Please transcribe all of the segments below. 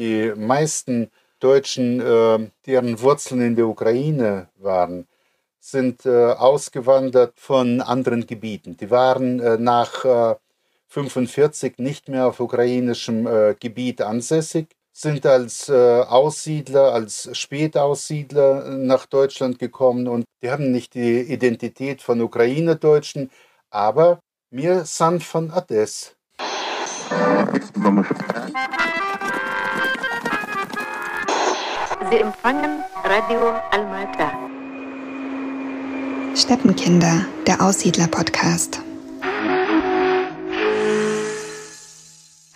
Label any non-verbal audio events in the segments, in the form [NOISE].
die meisten Deutschen, äh, deren Wurzeln in der Ukraine waren, sind äh, ausgewandert von anderen Gebieten. Die waren äh, nach 1945 äh, nicht mehr auf ukrainischem äh, Gebiet ansässig, sind als äh, Aussiedler, als Spätaussiedler nach Deutschland gekommen und die haben nicht die Identität von Ukraine-Deutschen, aber wir sind von Ades. Sie empfangen Radio Almata. Steppenkinder, der Aussiedler-Podcast.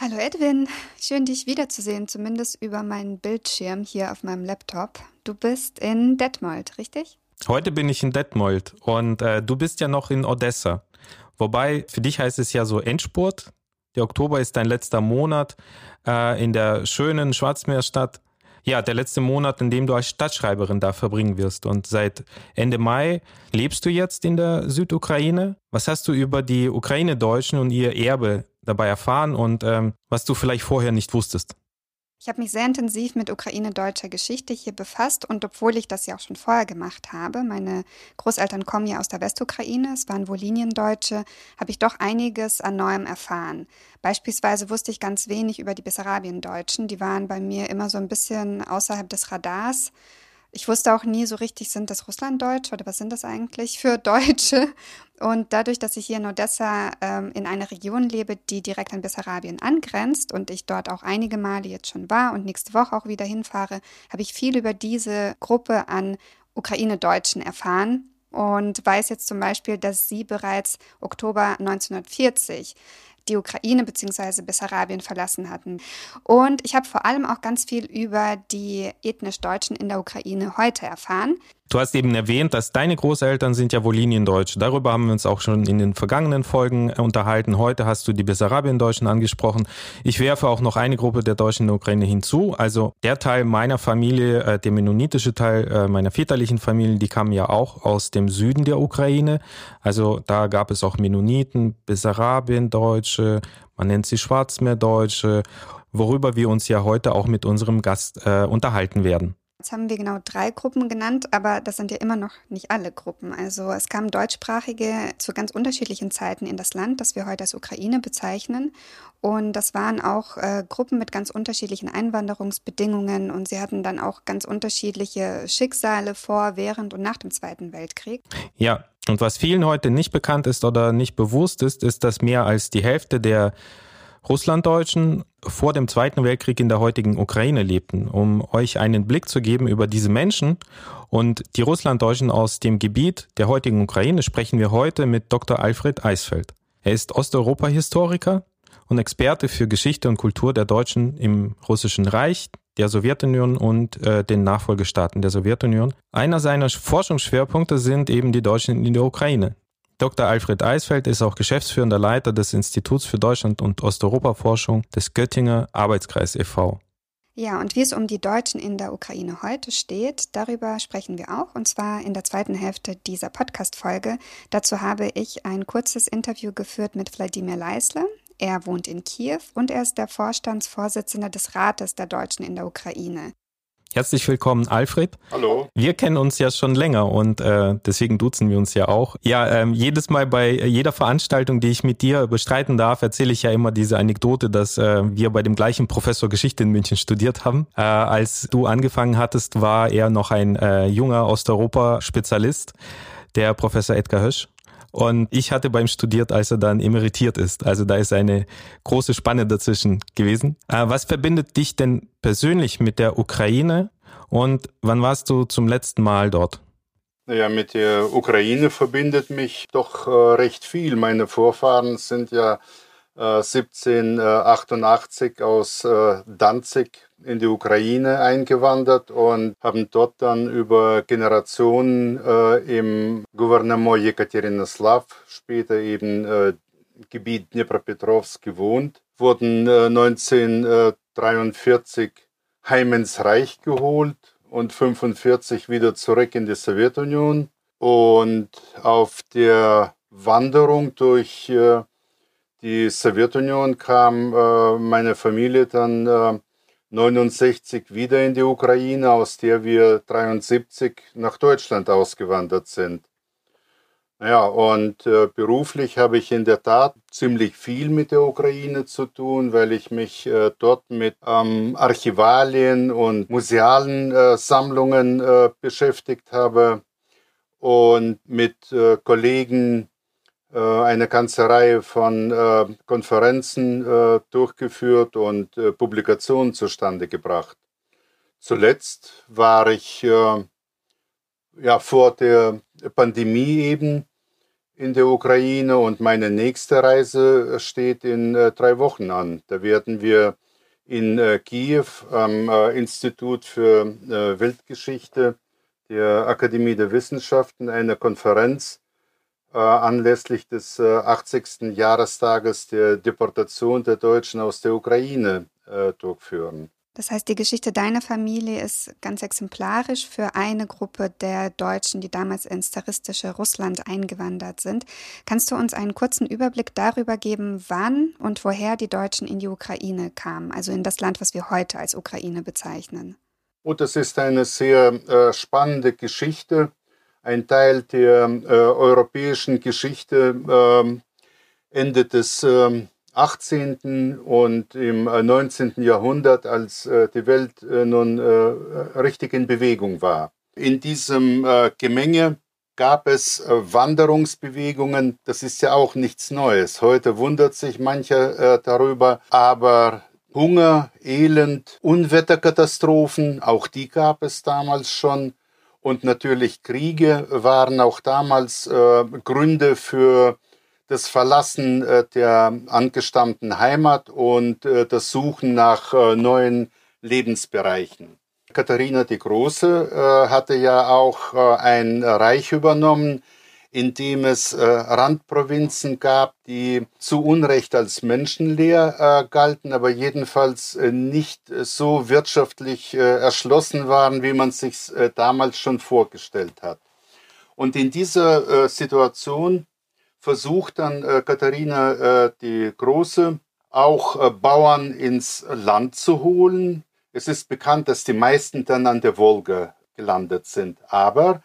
Hallo Edwin, schön dich wiederzusehen, zumindest über meinen Bildschirm hier auf meinem Laptop. Du bist in Detmold, richtig? Heute bin ich in Detmold und äh, du bist ja noch in Odessa. Wobei, für dich heißt es ja so Endspurt. Der Oktober ist dein letzter Monat äh, in der schönen Schwarzmeerstadt ja, der letzte Monat, in dem du als Stadtschreiberin da verbringen wirst. Und seit Ende Mai lebst du jetzt in der Südukraine. Was hast du über die Ukraine-Deutschen und ihr Erbe dabei erfahren und ähm, was du vielleicht vorher nicht wusstest? Ich habe mich sehr intensiv mit ukraine-deutscher Geschichte hier befasst und obwohl ich das ja auch schon vorher gemacht habe, meine Großeltern kommen ja aus der Westukraine, es waren wohl Liniendeutsche, habe ich doch einiges an Neuem erfahren. Beispielsweise wusste ich ganz wenig über die Bessarabiendeutschen, die waren bei mir immer so ein bisschen außerhalb des Radars. Ich wusste auch nie so richtig, sind das Russlanddeutsche oder was sind das eigentlich für [LAUGHS] Deutsche? Und dadurch, dass ich hier in Odessa ähm, in einer Region lebe, die direkt an Bessarabien angrenzt und ich dort auch einige Male jetzt schon war und nächste Woche auch wieder hinfahre, habe ich viel über diese Gruppe an Ukraine-Deutschen erfahren und weiß jetzt zum Beispiel, dass sie bereits Oktober 1940 die Ukraine bzw. Bessarabien verlassen hatten. Und ich habe vor allem auch ganz viel über die ethnisch Deutschen in der Ukraine heute erfahren. Du hast eben erwähnt, dass deine Großeltern sind ja wohl Liniendeutsche. Darüber haben wir uns auch schon in den vergangenen Folgen unterhalten. Heute hast du die Bessarabien-Deutschen angesprochen. Ich werfe auch noch eine Gruppe der Deutschen in der Ukraine hinzu. Also der Teil meiner Familie, äh, der mennonitische Teil äh, meiner väterlichen Familie, die kamen ja auch aus dem Süden der Ukraine. Also da gab es auch Mennoniten, Bessarabien-Deutsche, man nennt sie Schwarzmeerdeutsche, worüber wir uns ja heute auch mit unserem Gast äh, unterhalten werden. Jetzt haben wir genau drei Gruppen genannt, aber das sind ja immer noch nicht alle Gruppen. Also es kamen Deutschsprachige zu ganz unterschiedlichen Zeiten in das Land, das wir heute als Ukraine bezeichnen. Und das waren auch äh, Gruppen mit ganz unterschiedlichen Einwanderungsbedingungen und sie hatten dann auch ganz unterschiedliche Schicksale vor, während und nach dem Zweiten Weltkrieg. Ja, und was vielen heute nicht bekannt ist oder nicht bewusst ist, ist, dass mehr als die Hälfte der Russlanddeutschen vor dem Zweiten Weltkrieg in der heutigen Ukraine lebten. Um euch einen Blick zu geben über diese Menschen und die Russlanddeutschen aus dem Gebiet der heutigen Ukraine sprechen wir heute mit Dr. Alfred Eisfeld. Er ist Osteuropa-Historiker und Experte für Geschichte und Kultur der Deutschen im Russischen Reich, der Sowjetunion und äh, den Nachfolgestaaten der Sowjetunion. Einer seiner Forschungsschwerpunkte sind eben die Deutschen in der Ukraine. Dr. Alfred Eisfeld ist auch geschäftsführender Leiter des Instituts für Deutschland und Osteuropa-Forschung des Göttinger Arbeitskreis e.V. Ja, und wie es um die Deutschen in der Ukraine heute steht, darüber sprechen wir auch, und zwar in der zweiten Hälfte dieser Podcast-Folge. Dazu habe ich ein kurzes Interview geführt mit Wladimir Leisler. Er wohnt in Kiew und er ist der Vorstandsvorsitzende des Rates der Deutschen in der Ukraine. Herzlich willkommen, Alfred. Hallo. Wir kennen uns ja schon länger und äh, deswegen duzen wir uns ja auch. Ja, ähm, jedes Mal bei jeder Veranstaltung, die ich mit dir bestreiten darf, erzähle ich ja immer diese Anekdote, dass äh, wir bei dem gleichen Professor Geschichte in München studiert haben. Äh, als du angefangen hattest, war er noch ein äh, junger Osteuropa-Spezialist, der Professor Edgar Hösch. Und ich hatte beim studiert, als er dann emeritiert ist. Also da ist eine große Spanne dazwischen gewesen. Äh, was verbindet dich denn persönlich mit der Ukraine und wann warst du zum letzten Mal dort? Naja, mit der Ukraine verbindet mich doch äh, recht viel. Meine Vorfahren sind ja äh, 1788 aus äh, Danzig in die Ukraine eingewandert und haben dort dann über Generationen äh, im Gouvernement Jekaterinoslav, später eben äh, Gebiet Dnipropetrovsk gewohnt, wurden äh, 1943 heim ins Reich geholt und 1945 wieder zurück in die Sowjetunion. Und auf der Wanderung durch äh, die Sowjetunion kam äh, meine Familie dann äh, 69 wieder in die Ukraine, aus der wir 73 nach Deutschland ausgewandert sind. Ja, und äh, beruflich habe ich in der Tat ziemlich viel mit der Ukraine zu tun, weil ich mich äh, dort mit ähm, Archivalien und musealen äh, Sammlungen äh, beschäftigt habe und mit äh, Kollegen eine ganze Reihe von Konferenzen durchgeführt und Publikationen zustande gebracht. Zuletzt war ich ja vor der Pandemie eben in der Ukraine und meine nächste Reise steht in äh, drei Wochen an. Da werden wir in äh, Kiew am äh, Institut für äh, Weltgeschichte der Akademie der Wissenschaften eine Konferenz äh, anlässlich des 80. Äh, Jahrestages der Deportation der Deutschen aus der Ukraine durchführen. Das heißt, die Geschichte deiner Familie ist ganz exemplarisch für eine Gruppe der Deutschen, die damals ins zaristische Russland eingewandert sind. Kannst du uns einen kurzen Überblick darüber geben, wann und woher die Deutschen in die Ukraine kamen, also in das Land, was wir heute als Ukraine bezeichnen? Oh, das ist eine sehr äh, spannende Geschichte, ein Teil der äh, europäischen Geschichte äh, Ende des ähm, 18. und im 19. Äh, Jahrhundert, als äh, die Welt äh, nun richtig in Bewegung war. In diesem Gemenge gab es Wanderungsbewegungen. Das ist ja auch nichts Neues. Heute wundert sich mancher darüber, aber Hunger, Elend, Unwetterkatastrophen, auch die gab es damals schon. Und natürlich Kriege waren auch damals Gründe für das Verlassen äh, der angestammten Heimat und äh, das Suchen nach äh, neuen Lebensbereichen. Katharina die Große hatte ja auch ein Reich übernommen, in dem es Randprovinzen gab, die zu Unrecht als menschenleer galten, aber jedenfalls nicht so wirtschaftlich erschlossen waren, wie man sich damals schon vorgestellt hat. Und in dieser Situation versucht dann äh, Katharina äh, die Große auch äh, Bauern ins Land zu holen. Es ist bekannt, dass die meisten dann an der Wolga gelandet sind. Aber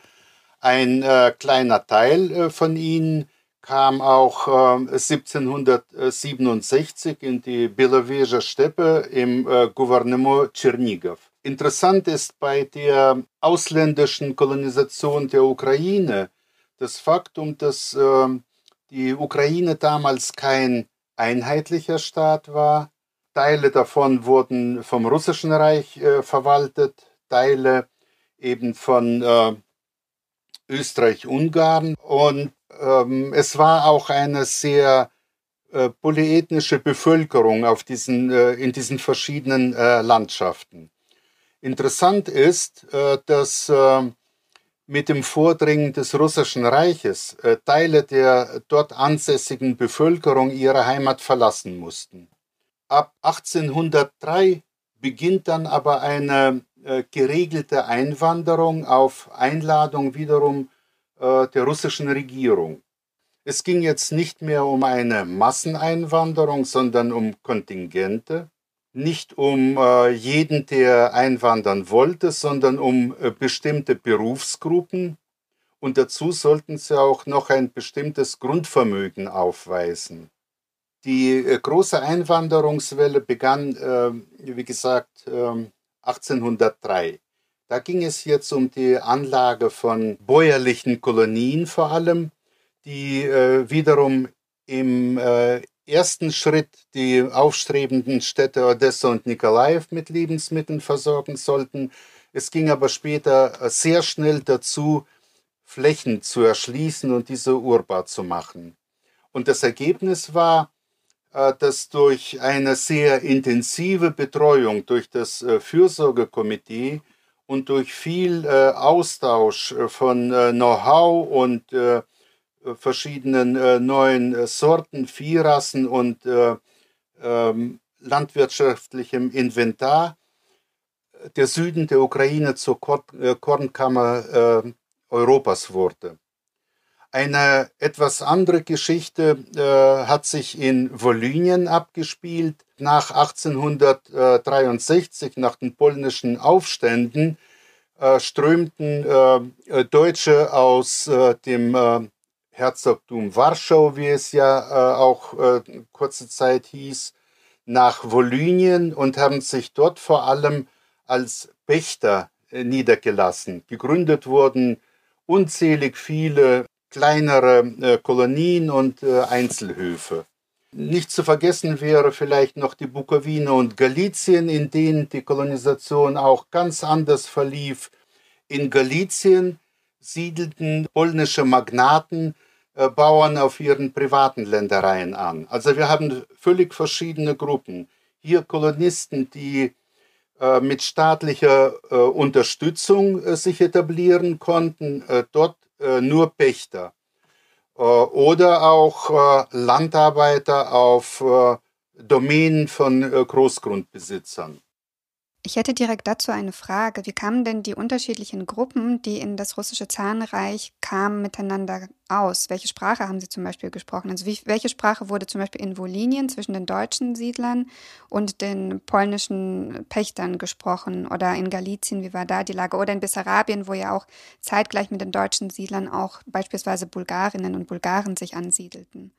ein äh, kleiner Teil äh, von ihnen kam auch 1767 äh, in die Beloveja Steppe im Gouvernement Tschernigow. Interessant ist bei der ausländischen Kolonisation der Ukraine das Faktum, dass ähm, die Ukraine damals kein einheitlicher Staat war. Teile davon wurden vom Russischen Reich äh, verwaltet, Teile eben von äh, Österreich-Ungarn. Und ähm, es war auch eine sehr äh, polyethnische Bevölkerung auf diesen, äh, in diesen verschiedenen äh, Landschaften. Interessant ist, äh, dass mit dem Vordringen des Russischen Reiches äh, Teile der dort ansässigen Bevölkerung ihre Heimat verlassen mussten. Ab 1803 beginnt dann aber eine geregelte Einwanderung auf Einladung wiederum äh, der russischen Regierung. Es ging jetzt nicht mehr um eine Masseneinwanderung, sondern um Kontingente nicht um äh, jeden, der einwandern wollte, sondern um äh, bestimmte Berufsgruppen. Und dazu sollten sie auch noch ein bestimmtes Grundvermögen aufweisen. Die äh, große Einwanderungswelle begann, äh, wie gesagt, 1803. Ähm, da ging es jetzt um die Anlage von bäuerlichen Kolonien vor allem, die äh, wiederum im äh, ersten Schritt die aufstrebenden Städte Odessa und Nikolaev mit Lebensmitteln versorgen sollten. Es ging aber später äh, sehr schnell dazu, Flächen zu erschließen und diese urbar zu machen. Und das Ergebnis war, dass durch eine sehr intensive Betreuung durch das äh, Fürsorgekomitee und durch viel Austausch von Know-how und äh, verschiedenen äh, neuen äh, Sorten, Viehrassen und äh, ähm, landwirtschaftlichem Inventar der Süden der Ukraine zur Kor äh, Kornkammer äh, Europas wurde. Eine etwas andere Geschichte hat sich in Volynien abgespielt. nach 1863, nach den polnischen Aufständen, äh, strömten äh, Deutsche aus äh, dem äh, Herzogtum Warschau, wie es ja äh, auch äh, kurze Zeit hieß, nach Volynien und haben sich dort vor allem als Pächter niedergelassen. Gegründet wurden unzählig viele kleinere Kolonien und Einzelhöfe. Nicht zu vergessen wäre vielleicht noch die Bukowine und Galizien, in denen die Kolonisation auch ganz anders verlief. In Galizien siedelten polnische Magnaten äh, Bauern auf ihren privaten Ländereien an. Also wir haben völlig verschiedene Gruppen. Hier Kolonisten, die äh, mit staatlicher äh, Unterstützung äh, sich etablieren konnten, äh, dort äh, nur Pächter. Äh, oder auch äh, Landarbeiter auf äh, Domänen von Großgrundbesitzern. Ich hätte direkt dazu eine Frage. Wie kamen denn die unterschiedlichen Gruppen, die in das russische Zahnreich kamen, miteinander aus? Welche Sprache haben sie zum Beispiel gesprochen? Also wie, welche Sprache wurde zum Beispiel in Wolinien zwischen den deutschen Siedlern und den polnischen Pächtern gesprochen? Oder in Galizien, wie war da die Lage? Oder in Bessarabien, wo ja auch zeitgleich mit den deutschen Siedlern auch beispielsweise Bulgarinnen und Bulgaren sich ansiedelten?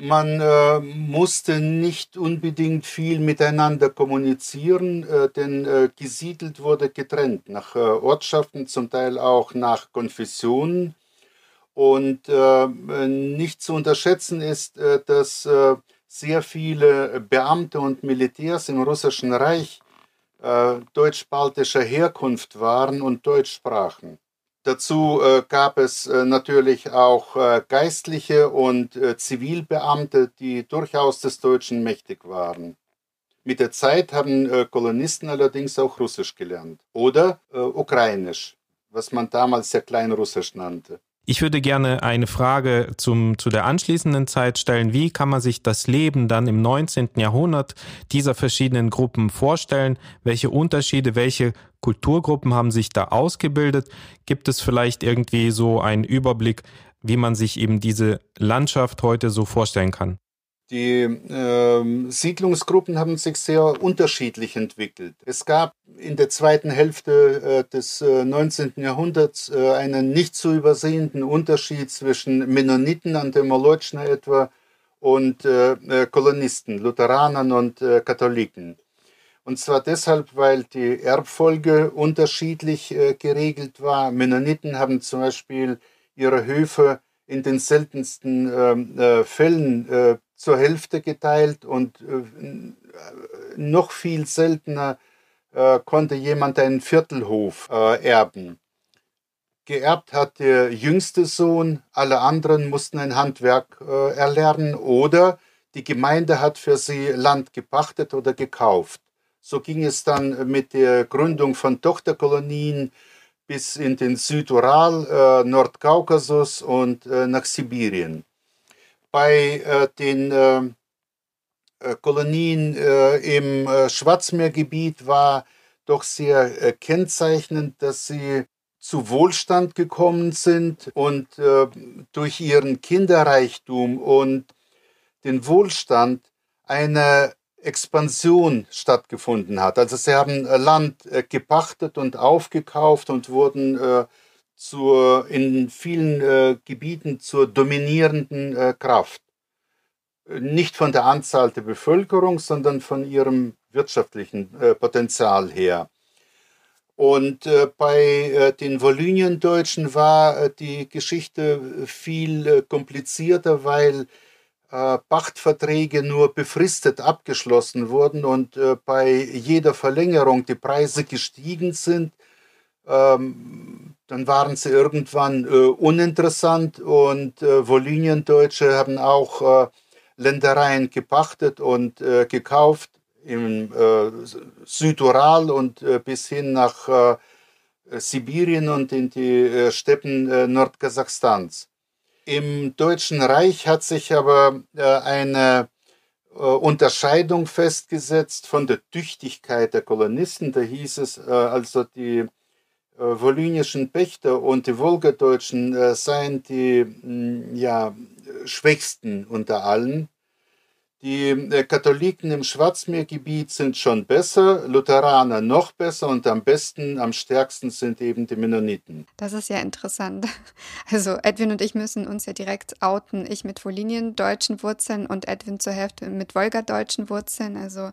Man äh, musste nicht unbedingt viel miteinander kommunizieren, äh, denn äh, gesiedelt wurde getrennt nach äh, Ortschaften, zum Teil auch nach Konfessionen. Und äh, nicht zu unterschätzen ist, äh, dass sehr viele Beamte und Militärs im Russischen Reich deutsch-baltischer Herkunft waren und Deutsch sprachen. Dazu äh, gab es äh, natürlich auch äh, Geistliche und Zivilbeamte, die durchaus des Deutschen mächtig waren. Mit der Zeit haben Kolonisten allerdings auch Russisch gelernt oder Ukrainisch, was man damals ja Kleinrussisch nannte. Ich würde gerne eine Frage zum, zu der anschließenden Zeit stellen. Wie kann man sich das Leben dann im 19. Jahrhundert dieser verschiedenen Gruppen vorstellen? Welche Unterschiede, welche Kulturgruppen haben sich da ausgebildet? Gibt es vielleicht irgendwie so einen Überblick, wie man sich eben diese Landschaft heute so vorstellen kann? Die äh, Siedlungsgruppen haben sich sehr unterschiedlich entwickelt. Es gab in der zweiten Hälfte äh, des äh, 19. Jahrhunderts äh, einen nicht zu übersehenden Unterschied zwischen Mennoniten an der Molotschna etwa und äh, äh, Kolonisten, Lutheranern und Katholiken. Und zwar deshalb, weil die Erbfolge unterschiedlich geregelt war. Mennoniten haben zum Beispiel ihre Höfe in den seltensten ähm, Fällen zur Hälfte geteilt und äh, noch viel seltener äh, konnte jemand einen Viertelhof äh, erben. Geerbt hat der jüngste Sohn, alle anderen mussten ein Handwerk äh, erlernen oder die Gemeinde hat für sie Land gepachtet oder gekauft. So ging es dann mit der Gründung von Tochterkolonien bis in den Südural, äh, Nordkaukasus und äh, nach Sibirien bei äh, den äh, äh Kolonien äh, im äh, Schwarzmeergebiet war doch sehr kennzeichnend, dass sie zu Wohlstand gekommen sind und durch ihren Kinderreichtum und den Wohlstand eine Expansion stattgefunden hat. Also sie haben Land gepachtet und aufgekauft und wurden zur, in vielen äh, Gebieten zur dominierenden äh, Kraft. Nicht von der Anzahl der Bevölkerung, sondern von ihrem wirtschaftlichen äh, Potenzial her. Und äh, bei äh, den Volynien-Deutschen war äh, die Geschichte viel komplizierter, weil Pachtverträge nur befristet abgeschlossen wurden und bei jeder Verlängerung die Preise gestiegen sind. Ähm, dann waren sie irgendwann äh, uninteressant und äh, Volynien-Deutsche haben auch äh, Ländereien gepachtet und äh, gekauft im äh, Südural und äh, bis hin nach äh, Sibirien und in die Steppen Nordkasachstans. Im Deutschen Reich hat sich aber eine Unterscheidung festgesetzt von der Tüchtigkeit der Kolonisten. Da hieß es also, die äh, volynischen Pächter und die Wolgadeutschen äh, seien die mm, ja, schwächsten unter allen. Die äh, Katholiken im Schwarzmeergebiet sind schon besser, Lutheraner noch besser und am besten, am stärksten sind eben die Mennoniten. Das ist ja interessant. [LAUGHS] Also Edwin und ich müssen uns ja direkt outen. Ich mit Wolinien-deutschen Wurzeln und Edwin zur Hälfte mit Wolga-deutschen Wurzeln. Also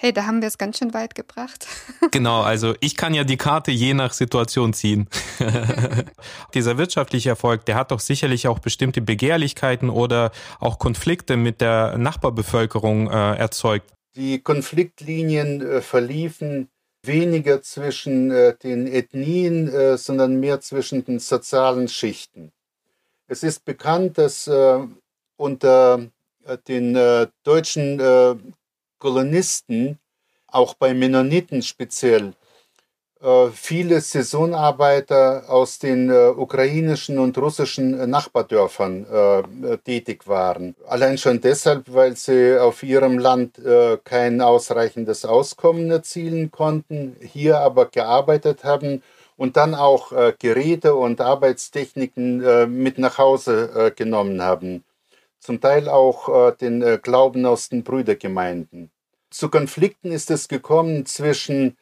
hey, da haben wir es ganz schön weit gebracht. [LAUGHS] Genau, also ich kann ja die Karte je nach Situation ziehen. [LAUGHS] Dieser wirtschaftliche Erfolg, der hat doch sicherlich auch bestimmte Begehrlichkeiten oder auch Konflikte mit der Nachbarbevölkerung äh, erzeugt. Die Konfliktlinien äh, verliefen weniger zwischen äh, den Ethnien, äh, sondern mehr zwischen den sozialen Schichten. Es ist bekannt, dass äh, unter äh, den deutschen Kolonisten, auch bei Mennoniten speziell, äh, viele Saisonarbeiter aus den äh, ukrainischen und russischen äh, Nachbardörfern äh, tätig waren. Allein schon deshalb, weil sie auf ihrem Land äh, kein ausreichendes Auskommen erzielen konnten, hier aber gearbeitet haben und dann auch äh, Geräte und Arbeitstechniken mit nach Hause genommen haben zum Teil auch äh, den äh, Glauben aus den Brüdergemeinden. Zu Konflikten ist es gekommen zwischen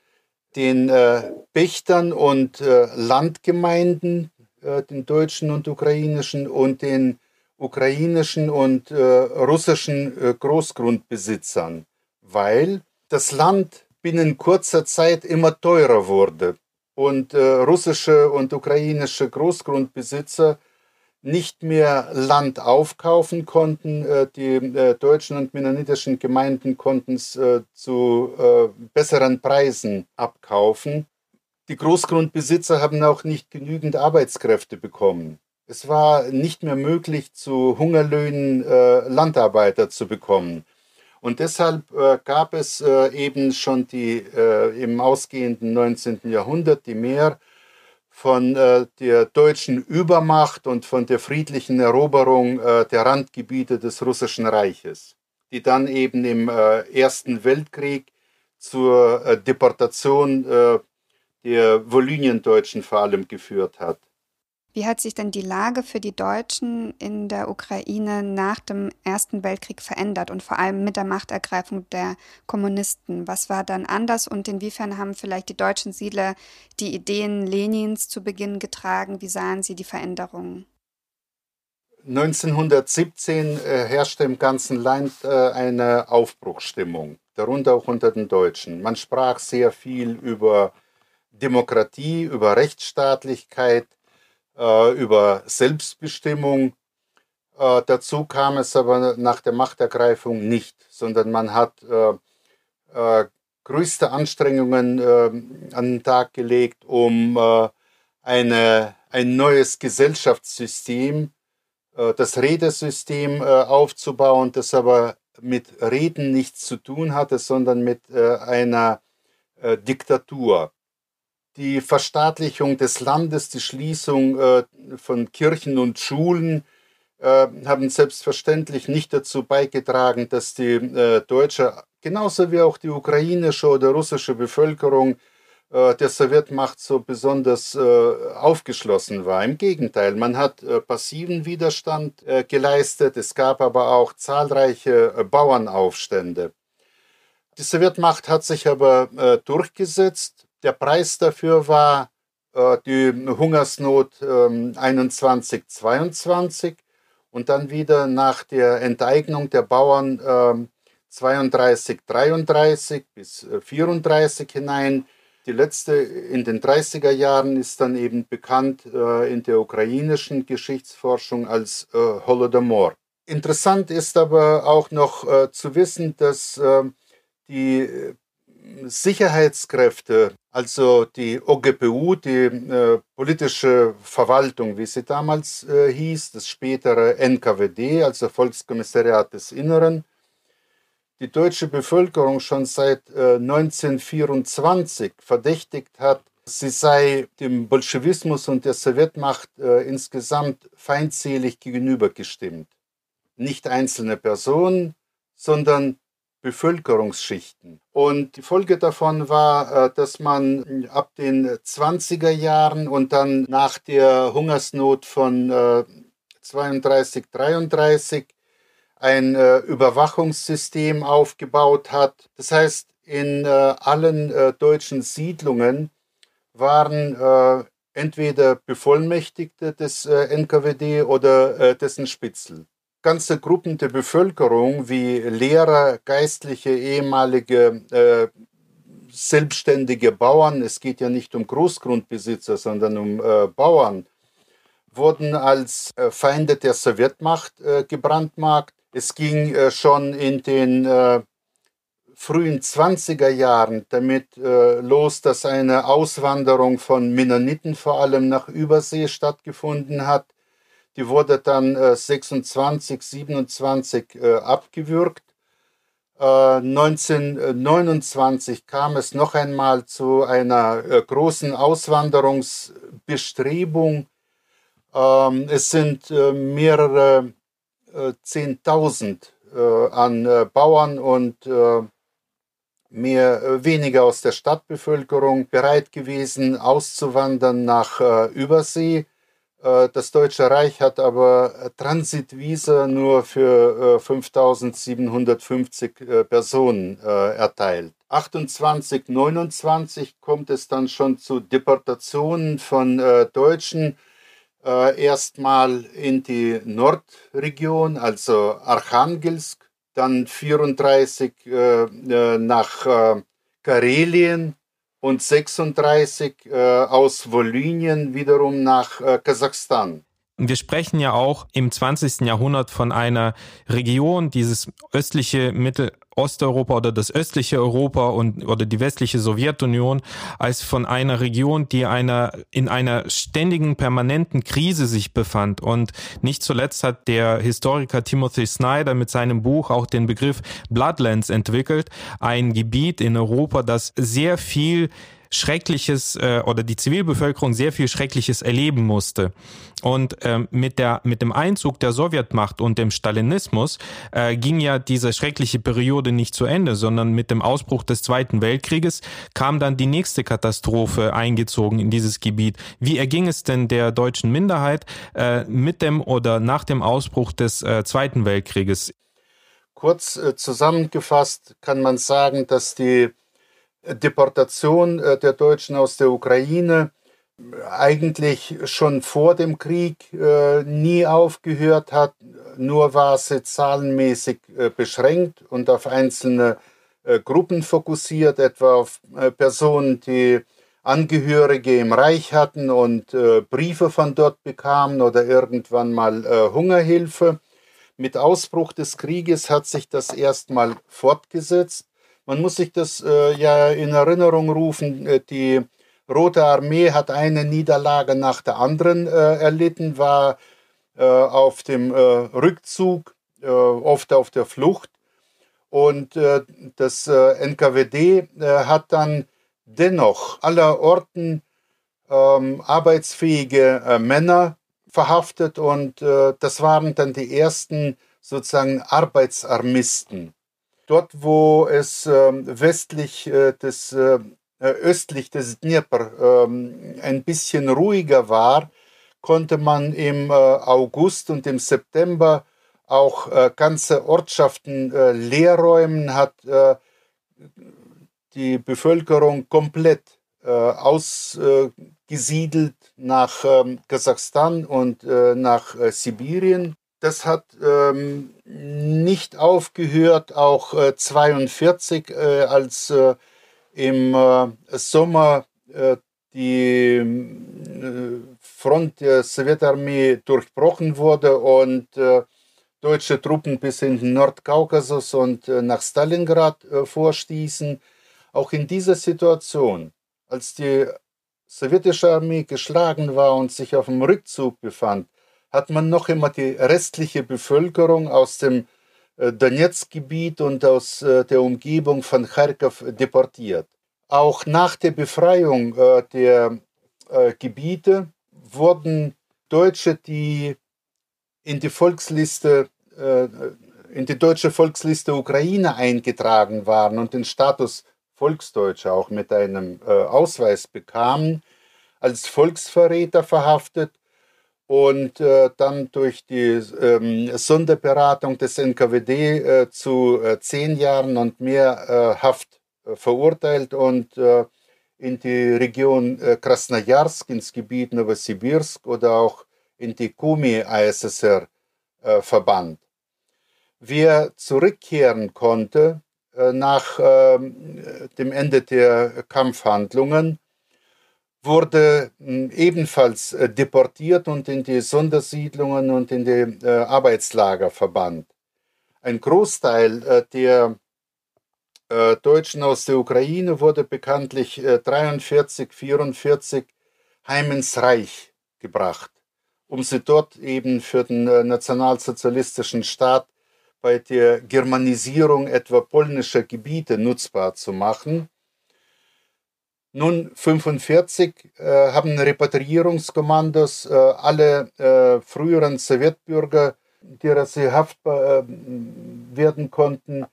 den äh, Pächtern und Landgemeinden, den deutschen und ukrainischen, und den ukrainischen und russischen Großgrundbesitzern, weil das Land binnen kurzer Zeit immer teurer wurde und russische und ukrainische Großgrundbesitzer nicht mehr Land aufkaufen konnten. Äh, die äh, deutschen und mennonitischen Gemeinden konnten es äh, zu besseren Preisen abkaufen. Die Großgrundbesitzer haben auch nicht genügend Arbeitskräfte bekommen. Es war nicht mehr möglich, zu Hungerlöhnen Landarbeiter zu bekommen. Und deshalb gab es eben schon die im ausgehenden 19. Jahrhundert die mehr von äh, der deutschen Übermacht und von der friedlichen Eroberung äh, der Randgebiete des Russischen Reiches, die dann eben im äh, Ersten Weltkrieg zur äh, Deportation äh, der Volynien-Deutschen vor allem geführt hat. Wie hat sich denn die Lage für die Deutschen in der Ukraine nach dem Ersten Weltkrieg verändert und vor allem mit der Machtergreifung der Kommunisten? Was war dann anders und inwiefern haben vielleicht die deutschen Siedler die Ideen Lenins zu Beginn getragen? Wie sahen sie die Veränderungen? 1917 äh, herrschte im ganzen Land äh, eine Aufbruchsstimmung, darunter auch unter den Deutschen. Man sprach sehr viel über Demokratie, über Rechtsstaatlichkeit, äh, über Selbstbestimmung. Äh, dazu kam es aber nach der Machtergreifung nicht, sondern man hat äh, äh größte Anstrengungen äh, an den Tag gelegt, um äh, eine, ein neues Gesellschaftssystem, das Redesystem aufzubauen, das aber mit Reden nichts zu tun hatte, sondern mit einer Diktatur die Verstaatlichung des Landes, die Schließung äh, von Kirchen und Schulen äh, haben selbstverständlich nicht dazu beigetragen, dass die äh, deutsche, genauso wie auch die ukrainische oder russische Bevölkerung der Sowjetmacht so besonders aufgeschlossen war. Im Gegenteil, man hat passiven Widerstand geleistet, es gab aber auch zahlreiche Bauernaufstände. Die Sowjetmacht hat sich aber durchgesetzt der Preis dafür war äh, die Hungersnot äh, 21, 22 und dann wieder nach der Enteignung der Bauern äh, 32, 33 bis 34 äh, hinein. Die letzte in den 30er Jahren ist dann eben bekannt äh, in der ukrainischen Geschichtsforschung als äh, Holodomor. Interessant ist aber auch noch äh, zu wissen, dass äh, die Sicherheitskräfte, also die OGPU, die äh, politische Verwaltung, wie sie damals äh, hieß, das spätere NKWD, also Volkskommissariat des Inneren, die deutsche Bevölkerung schon seit äh, 1924 verdächtigt hat, sie sei dem Bolschewismus und der Sowjetmacht äh, insgesamt feindselig gegenübergestimmt. Nicht einzelne Personen, sondern Bevölkerungsschichten. Und die Folge davon war, äh, dass man ab den 20er Jahren und dann nach der Hungersnot von 32, äh, 33 ein äh, Überwachungssystem aufgebaut hat. Das heißt, in allen deutschen Siedlungen waren entweder Bevollmächtigte des NKWD oder dessen Spitzel. Ganze Gruppen der Bevölkerung wie Lehrer, Geistliche, ehemalige äh, selbstständige Bauern, es geht ja nicht um Großgrundbesitzer, sondern um äh, Bauern, wurden als äh, Feinde der Sowjetmacht äh, gebrandmarkt. Es ging äh, schon in den äh, frühen 20er Jahren damit äh, los, dass eine Auswanderung von Mennoniten vor allem nach Übersee stattgefunden hat. Die wurde dann 26, 27 abgewürgt. 1929 kam es noch einmal zu einer großen Auswanderungsbestrebung ähm, es sind äh, mehrere äh, Zehntausend äh, an Bauern und mehr weniger aus der Stadtbevölkerung bereit gewesen, auszuwandern nach Übersee. Das Deutsche Reich hat aber Transitvisa nur für 5750 Personen erteilt. 28, 29 kommt es dann schon zu Deportationen von Deutschen äh, erstmal in die Nordregion, also Archangelsk, dann 34 äh, äh, nach äh, Karelien und 36 äh, aus Wolynien wiederum nach äh, Kasachstan. Wir sprechen ja auch im 20. Jahrhundert von einer Region, dieses östliche Mittel Osteuropa oder das östliche Europa und oder die westliche Sowjetunion als von einer Region, die einer in einer ständigen permanenten Krise sich befand und nicht zuletzt hat der Historiker Timothy Snyder mit seinem Buch auch den Begriff Bloodlands entwickelt, ein Gebiet in Europa, das sehr viel Schreckliches äh, oder die Zivilbevölkerung sehr viel Schreckliches erleben musste. Und ähm, mit, der, mit dem Einzug der Sowjetmacht und dem Stalinismus äh, ging ja diese schreckliche Periode nicht zu Ende, sondern mit dem Ausbruch des Zweiten Weltkrieges kam dann die nächste Katastrophe eingezogen in dieses Gebiet. Wie erging es denn der deutschen Minderheit äh, mit dem oder nach dem Ausbruch des äh, Zweiten Weltkrieges? Kurz äh, zusammengefasst kann man sagen, dass die Deportation äh, der Deutschen aus der Ukraine eigentlich schon vor dem Krieg äh, nie aufgehört hat, nur war sie zahlenmäßig äh, beschränkt und auf einzelne Gruppen fokussiert, etwa auf Personen, die Angehörige im Reich hatten und Briefe von dort bekamen oder irgendwann mal Hungerhilfe. Mit Ausbruch des Krieges hat sich das erstmal fortgesetzt man muss sich das äh, ja in Erinnerung rufen. Äh, die Rote Armee hat eine Niederlage nach der anderen äh, erlitten, war äh, auf dem äh, Rückzug, äh, oft auf der Flucht. Und das NKWD hat dann dennoch aller Orten ähm, arbeitsfähige Männer verhaftet und das waren dann die ersten sozusagen Arbeitsarmisten. Dort, wo es ähm, westlich äh, des, äh, äh, östlich des Dnieper ähm, ein bisschen ruhiger war, konnte man im August und im September auch ganze Ortschaften leer räumen, hat die Bevölkerung komplett ausgesiedelt nach ähm, Kasachstan und nach Sibirien. Das hat ähm, nicht aufgehört, auch äh, 42, äh, als äh, im äh, Sommer äh, die äh, Front der Sowjetarmee durchbrochen wurde und deutsche Truppen bis in den Nordkaukasus und nach Stalingrad vorstießen. Auch in dieser Situation, als die sowjetische Armee geschlagen war und sich auf dem Rückzug befand, hat man noch immer die restliche Bevölkerung aus dem äh, Donetsk-Gebiet und aus äh, der Umgebung von Kharkov deportiert. Auch nach der Befreiung äh, der Gebiete wurden Deutsche, die in die Volksliste, in die deutsche Volksliste Ukraine eingetragen waren und den Status Volksdeutscher auch mit einem Ausweis bekamen, als Volksverräter verhaftet und äh, dann durch die ähm, Sonderberatung des NKWD äh, zu äh, zehn Jahren und mehr äh, Haft äh, verurteilt und äh, in die Region Krasnojarsk, ins Gebiet Novosibirsk oder auch in die Kumi-ISSR verbannt. Wer zurückkehren konnte nach ähm, dem Ende der Kampfhandlungen, wurde hm, ebenfalls äh, deportiert und in die Sondersiedlungen und in die äh, Arbeitslager verbannt. Ein Großteil äh, der Deutschen aus der Ukraine wurde bekanntlich 43, 44 heim ins Reich gebracht, um sie dort eben für den nationalsozialistischen Staat bei der Germanisierung etwa polnischer Gebiete nutzbar zu machen nun 45 äh, haben Repatriierungskommandos äh, alle äh, früheren Sowjetbürger, derer sie haftbar äh, werden konnten,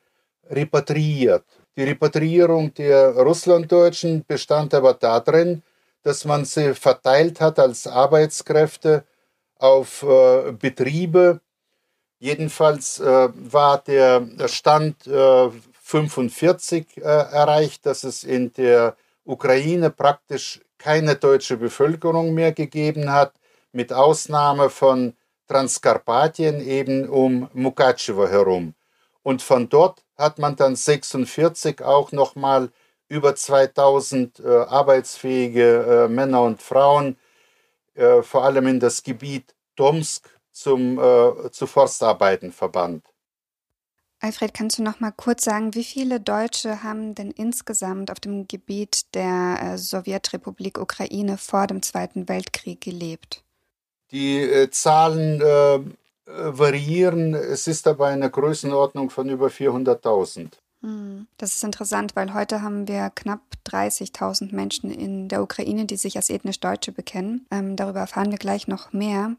repatriiert. Die Repatriierung der Russlanddeutschen bestand aber darin, dass man sie verteilt hat als Arbeitskräfte auf äh, Betriebe. Jedenfalls äh, war der Stand 45 erreicht, dass es in der Ukraine praktisch keine deutsche Bevölkerung mehr gegeben hat, mit Ausnahme von Transkarpatien eben um Mukachevo herum. Und von dort hat man dann 46 auch nochmal über 2000 äh, arbeitsfähige äh, Männer und Frauen, äh, vor allem in das Gebiet Tomsk, zum, äh, zu Forstarbeiten verbannt. Alfred, kannst du noch mal kurz sagen, wie viele Deutsche haben denn insgesamt auf dem Gebiet der äh, Sowjetrepublik Ukraine vor dem Zweiten Weltkrieg gelebt? Die äh, Zahlen äh, variieren. Es ist aber eine Größenordnung von über 400.000. Hm, das ist interessant, weil heute haben wir knapp 30.000 Menschen in der Ukraine, die sich als ethnisch Deutsche bekennen. Ähm, darüber erfahren wir gleich noch mehr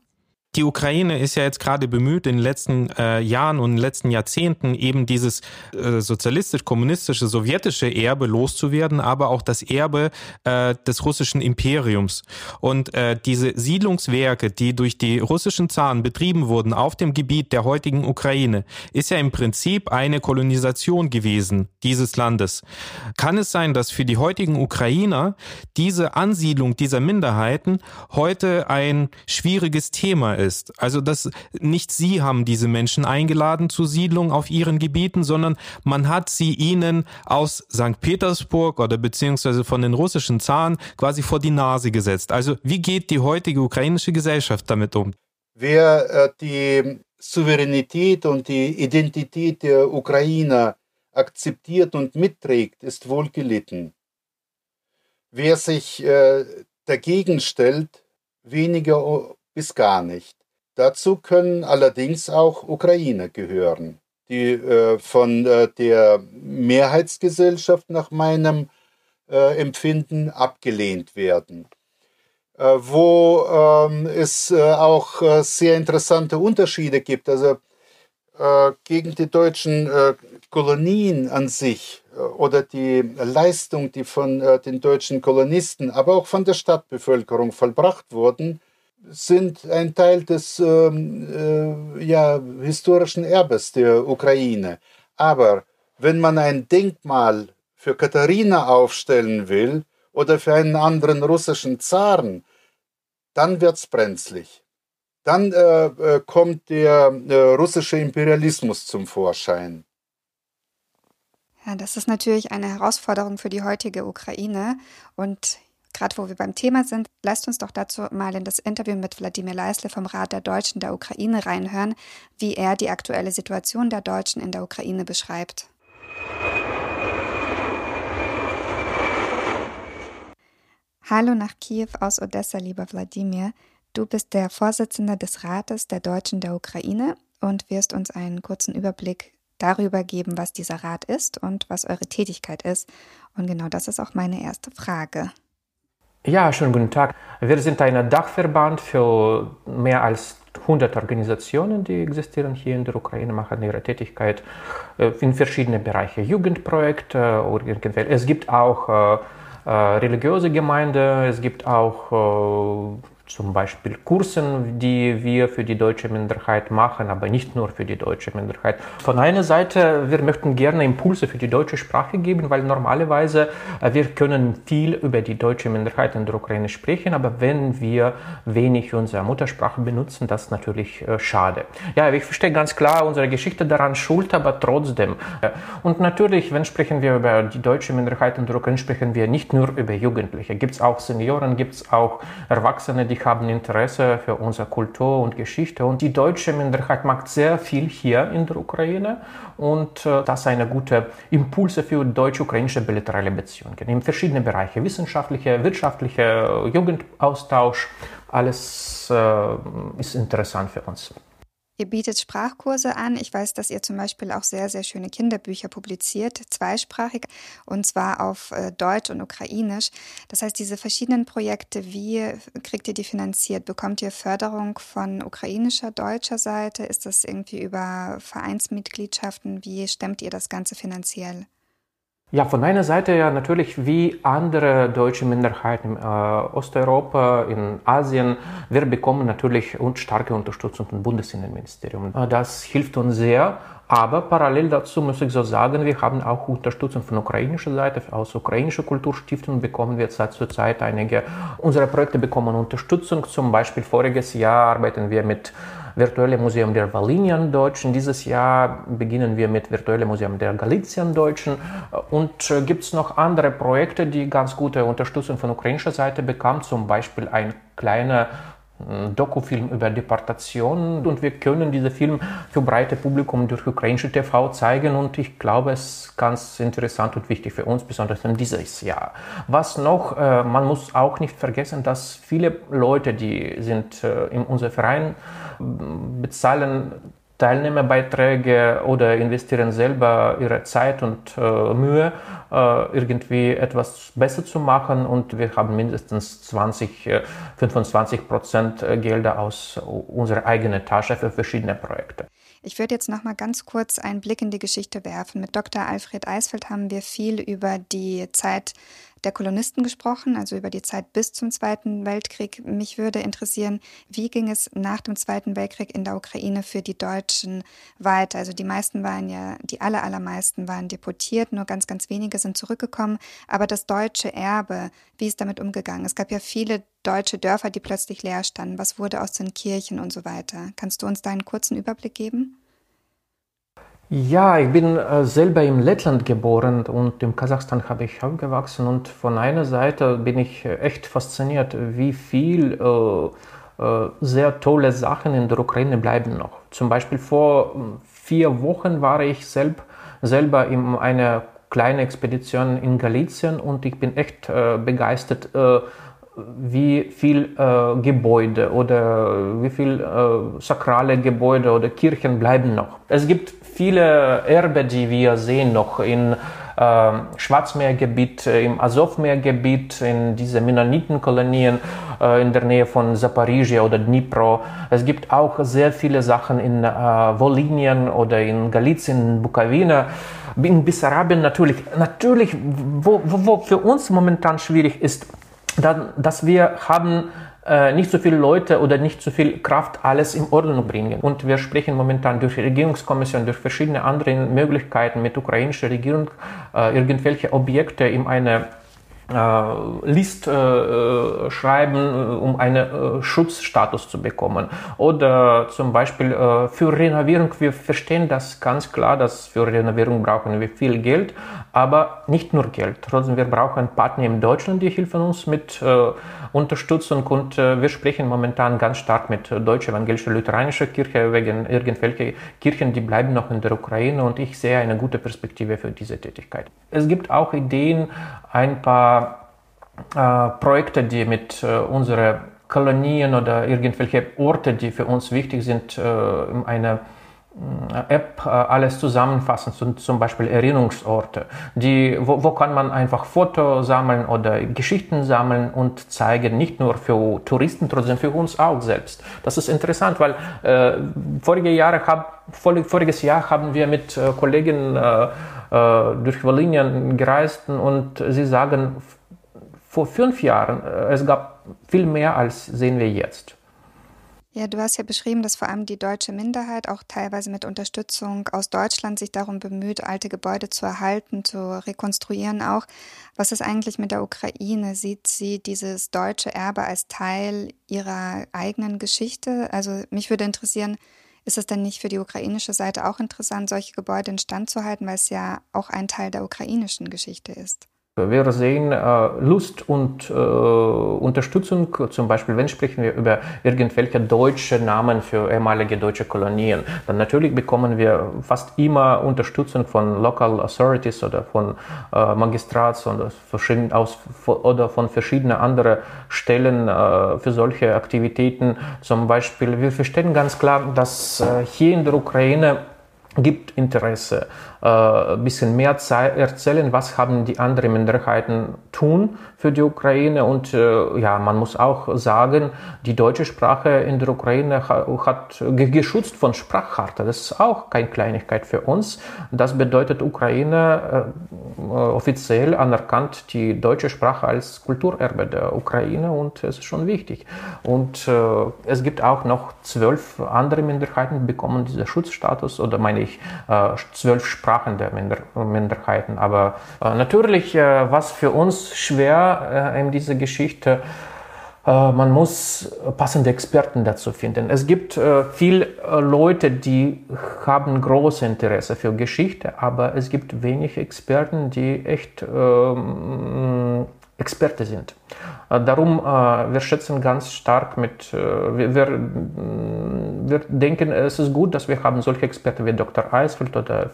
die Ukraine ist ja jetzt gerade bemüht, in den letzten äh, Jahren und letzten Jahrzehnten eben dieses äh, sozialistisch-kommunistische, sowjetische Erbe loszuwerden, aber auch das Erbe äh, des russischen Imperiums. Und äh, diese Siedlungswerke, die durch die russischen Zaren betrieben wurden auf dem Gebiet der heutigen Ukraine, ist ja im Prinzip eine Kolonisation gewesen dieses Landes. Kann es sein, dass für die heutigen Ukrainer diese Ansiedlung dieser Minderheiten heute ein schwieriges Thema ist? Ist. Also dass nicht sie haben diese Menschen eingeladen zur Siedlung auf ihren Gebieten, sondern man hat sie ihnen aus St. Petersburg oder beziehungsweise von den russischen Zaren quasi vor die Nase gesetzt. Also wie geht die heutige ukrainische Gesellschaft damit um? Wer äh, die Souveränität und die Identität der Ukrainer akzeptiert und mitträgt, ist wohl gelitten. Wer sich äh, dagegen stellt, weniger bis gar nicht. Dazu können allerdings auch Ukrainer gehören, die äh, von äh, der Mehrheitsgesellschaft nach meinem äh, Empfinden abgelehnt werden. Äh, wo ähm, es äh, auch äh, sehr interessante Unterschiede gibt. Also gegen die deutschen Kolonien an sich oder die Leistung, die von den deutschen Kolonisten, aber auch von der Stadtbevölkerung vollbracht wurden, sind ein Teil des ähm, äh, ja, historischen Erbes der Ukraine. Aber wenn man ein Denkmal für Katharina aufstellen will oder für einen anderen russischen Zaren, dann wird es brenzlig. Dann äh, äh, kommt der äh, russische Imperialismus zum Vorschein. Ja, das ist natürlich eine Herausforderung für die heutige Ukraine. Und Gerade wo wir beim Thema sind, lasst uns doch dazu mal in das Interview mit Wladimir Leisle vom Rat der Deutschen der Ukraine reinhören, wie er die aktuelle Situation der Deutschen in der Ukraine beschreibt. Hallo nach Kiew aus Odessa, lieber Wladimir. Du bist der Vorsitzende des Rates der Deutschen der Ukraine und wirst uns einen kurzen Überblick darüber geben, was dieser Rat ist und was eure Tätigkeit ist. Und genau das ist auch meine erste Frage. Ja, schönen guten Tag. Wir sind ein Dachverband für mehr als 100 Organisationen, die existieren hier in der Ukraine, machen ihre Tätigkeit äh, in verschiedenen Bereichen. Jugendprojekte, es gibt auch äh, äh, religiöse Gemeinden, es gibt auch zum Beispiel Kursen, die wir für die deutsche Minderheit machen, aber nicht nur für die deutsche Minderheit. Von einer Seite, wir möchten gerne Impulse für die deutsche Sprache geben, weil normalerweise äh, wir können viel über die deutsche Minderheit in der Ukraine sprechen, aber wenn wir wenig unsere Muttersprache benutzen, das ist natürlich äh, schade. Ja, ich verstehe ganz klar unsere Geschichte daran schuld, aber trotzdem. Äh, und natürlich, wenn sprechen wir über die deutsche Minderheit in der Ukraine, sprechen wir nicht nur über Jugendliche. Gibt es auch Senioren, gibt es auch Erwachsene, die haben Interesse für unsere Kultur und Geschichte. Und die deutsche Minderheit macht sehr viel hier in der Ukraine und äh, das ist eine gute Impulse für deutsch-ukrainische bilaterale Beziehungen in verschiedenen Bereichen, wissenschaftliche, wirtschaftliche, Jugendaustausch. Alles äh, ist interessant für uns. Ihr bietet Sprachkurse an. Ich weiß, dass ihr zum Beispiel auch sehr, sehr schöne Kinderbücher publiziert, zweisprachig, und zwar auf äh, Deutsch und Ukrainisch. Das heißt, diese verschiedenen Projekte, wie kriegt ihr die finanziert? Bekommt ihr Förderung von ukrainischer, deutscher Seite? Ist das irgendwie über Vereinsmitgliedschaften? Wie stemmt ihr das Ganze finanziell? Ja, von einer Seite ja natürlich wie andere deutsche Minderheiten in äh, Osteuropa, in Asien. Wir bekommen natürlich und starke Unterstützung vom Bundesinnenministerium. Äh, das hilft uns sehr. Aber parallel dazu muss ich so sagen, wir haben auch Unterstützung von ukrainischer Seite. Aus ukrainischer Kulturstiftung bekommen wir Zeit zu Zeit einige unserer Projekte bekommen Unterstützung. Zum Beispiel voriges Jahr arbeiten wir mit Virtuelle Museum der Wallinien-Deutschen. Dieses Jahr beginnen wir mit Virtuelle Museum der Galizien-Deutschen. Und äh, gibt es noch andere Projekte, die ganz gute Unterstützung von ukrainischer Seite bekamen, zum Beispiel ein kleiner Dokufilm über Deportationen und wir können diesen Film für breite Publikum durch ukrainische TV zeigen und ich glaube, es ist ganz interessant und wichtig für uns, besonders in dieses Jahr. Was noch, äh, man muss auch nicht vergessen, dass viele Leute, die sind äh, in unserem Verein, bezahlen Teilnehmerbeiträge oder investieren selber ihre Zeit und äh, Mühe, äh, irgendwie etwas besser zu machen. Und wir haben mindestens 20, äh, 25 Prozent äh, Gelder aus unserer eigenen Tasche für verschiedene Projekte. Ich würde jetzt noch mal ganz kurz einen Blick in die Geschichte werfen. Mit Dr. Alfred Eisfeld haben wir viel über die Zeit der Kolonisten gesprochen, also über die Zeit bis zum Zweiten Weltkrieg. Mich würde interessieren, wie ging es nach dem Zweiten Weltkrieg in der Ukraine für die Deutschen weiter? Also die meisten waren ja, die aller, allermeisten waren deportiert, nur ganz, ganz wenige sind zurückgekommen. Aber das deutsche Erbe, wie ist damit umgegangen? Es gab ja viele deutsche Dörfer, die plötzlich leer standen. Was wurde aus den Kirchen und so weiter? Kannst du uns da einen kurzen Überblick geben? Ja, ich bin äh, selber im Lettland geboren und im Kasachstan habe ich aufgewachsen und von einer Seite bin ich äh, echt fasziniert, wie viel äh, äh, sehr tolle Sachen in der Ukraine bleiben noch. Zum Beispiel vor hm, vier Wochen war ich selb, selber in einer kleinen Expedition in Galizien und ich bin echt äh, begeistert äh, wie viel äh, Gebäude oder wie viel äh, sakrale Gebäude oder Kirchen bleiben noch. Es gibt viele Erbe, die wir sehen noch in äh, Schwarzmeergebiet, äh, im Azovmeergebiet, in diese Mennonitenkolonien äh, in der Nähe von Zaporizhia oder Dnipro. Es gibt auch sehr viele Sachen in äh, Wolinien oder in Galizien, in Bukawina. In Bessarabien natürlich, natürlich, wo, wo, für uns momentan schwierig ist, dass wir haben nicht so viele Leute oder nicht so viel Kraft alles in Ordnung bringen. Und wir sprechen momentan durch die Regierungskommission, durch verschiedene andere Möglichkeiten mit ukrainischer Regierung äh, irgendwelche Objekte in eine äh, List äh, äh, schreiben, äh, um einen Schutzstatus zu bekommen. Oder zum Beispiel für Renovierung, wir verstehen das ganz klar, dass für Renovierung brauchen wir viel Geld, aber nicht nur Geld. Trotzdem, wir brauchen Partner in Deutschland, die helfen uns mit Unterstützung und wir sprechen momentan ganz stark mit Deutscher Evangelischer Lutheranischer Kirche wegen irgendwelche Kirchen, die bleiben noch in der Ukraine und ich sehe eine gute Perspektive für diese Tätigkeit. Es gibt auch Ideen, ein paar äh, Projekte, die mit äh, unseren Kolonien oder irgendwelche Orte, die für uns wichtig sind, äh, äh, App äh, alles zusammenfassen, zum, Beispiel Erinnerungsorte. Die, wo, wo kann man einfach Fotos sammeln oder Geschichten sammeln und zeigen, nicht nur für Touristen, trotzdem für uns auch selbst. Das ist interessant, weil äh, vorige Jahre hab, voriges Jahr haben wir mit äh, Kollegen äh, äh, durch Wallinien gereist und sie sagen, vor fünf Jahren, es gab viel mehr als sehen wir jetzt. Ja, du hast ja beschrieben, dass vor allem die deutsche Minderheit auch teilweise mit Unterstützung aus Deutschland sich darum bemüht, alte Gebäude zu erhalten, zu rekonstruieren auch. Was ist eigentlich mit der Ukraine? Sieht sie dieses deutsche Erbe als Teil ihrer eigenen Geschichte? Also mich würde interessieren, ist es denn nicht für die ukrainische Seite auch interessant, solche Gebäude instand zu halten, weil es ja auch ein Teil der ukrainischen Geschichte ist? Wir sehen äh, Lust und äh, Unterstützung, zum Beispiel, wenn sprechen wir über irgendwelche deutsche Namen für ehemalige deutsche Kolonien, dann natürlich bekommen wir fast immer Unterstützung von Local Authorities oder von äh, Magistrats oder, aus, oder von verschiedenen anderen Stellen äh, für solche Aktivitäten. Zum Beispiel, wir verstehen ganz klar, dass äh, hier in der Ukraine gibt Interesse ein äh, bisschen mehr erzählen, was haben die anderen Minderheiten tun für die Ukraine. Und äh, ja, man muss auch sagen, die deutsche Sprache in der Ukraine hat geschützt von Sprachcharta. Das ist auch keine Kleinigkeit für uns. Das bedeutet, Ukraine äh, offiziell anerkannt die deutsche Sprache als Kulturerbe der Ukraine und es ist schon wichtig. Und es gibt auch noch zwölf andere Minderheiten, die bekommen diesen Schutzstatus oder meine ich zwölf Sprachen Sprachen der Minder Minderheiten. Aber äh, natürlich, äh, was für uns schwer äh, in dieser Geschichte, äh, man muss passende Experten dazu finden. Es gibt äh, viele äh, Leute, die haben großes Interesse für Geschichte, aber es gibt wenig Experten, die echt ähm, Experte sind. Äh, darum, äh, wir schätzen ganz stark mit, äh, wir, wir, wir, denken, es ist gut, dass wir haben solche Experten wie Dr. Eisfeld oder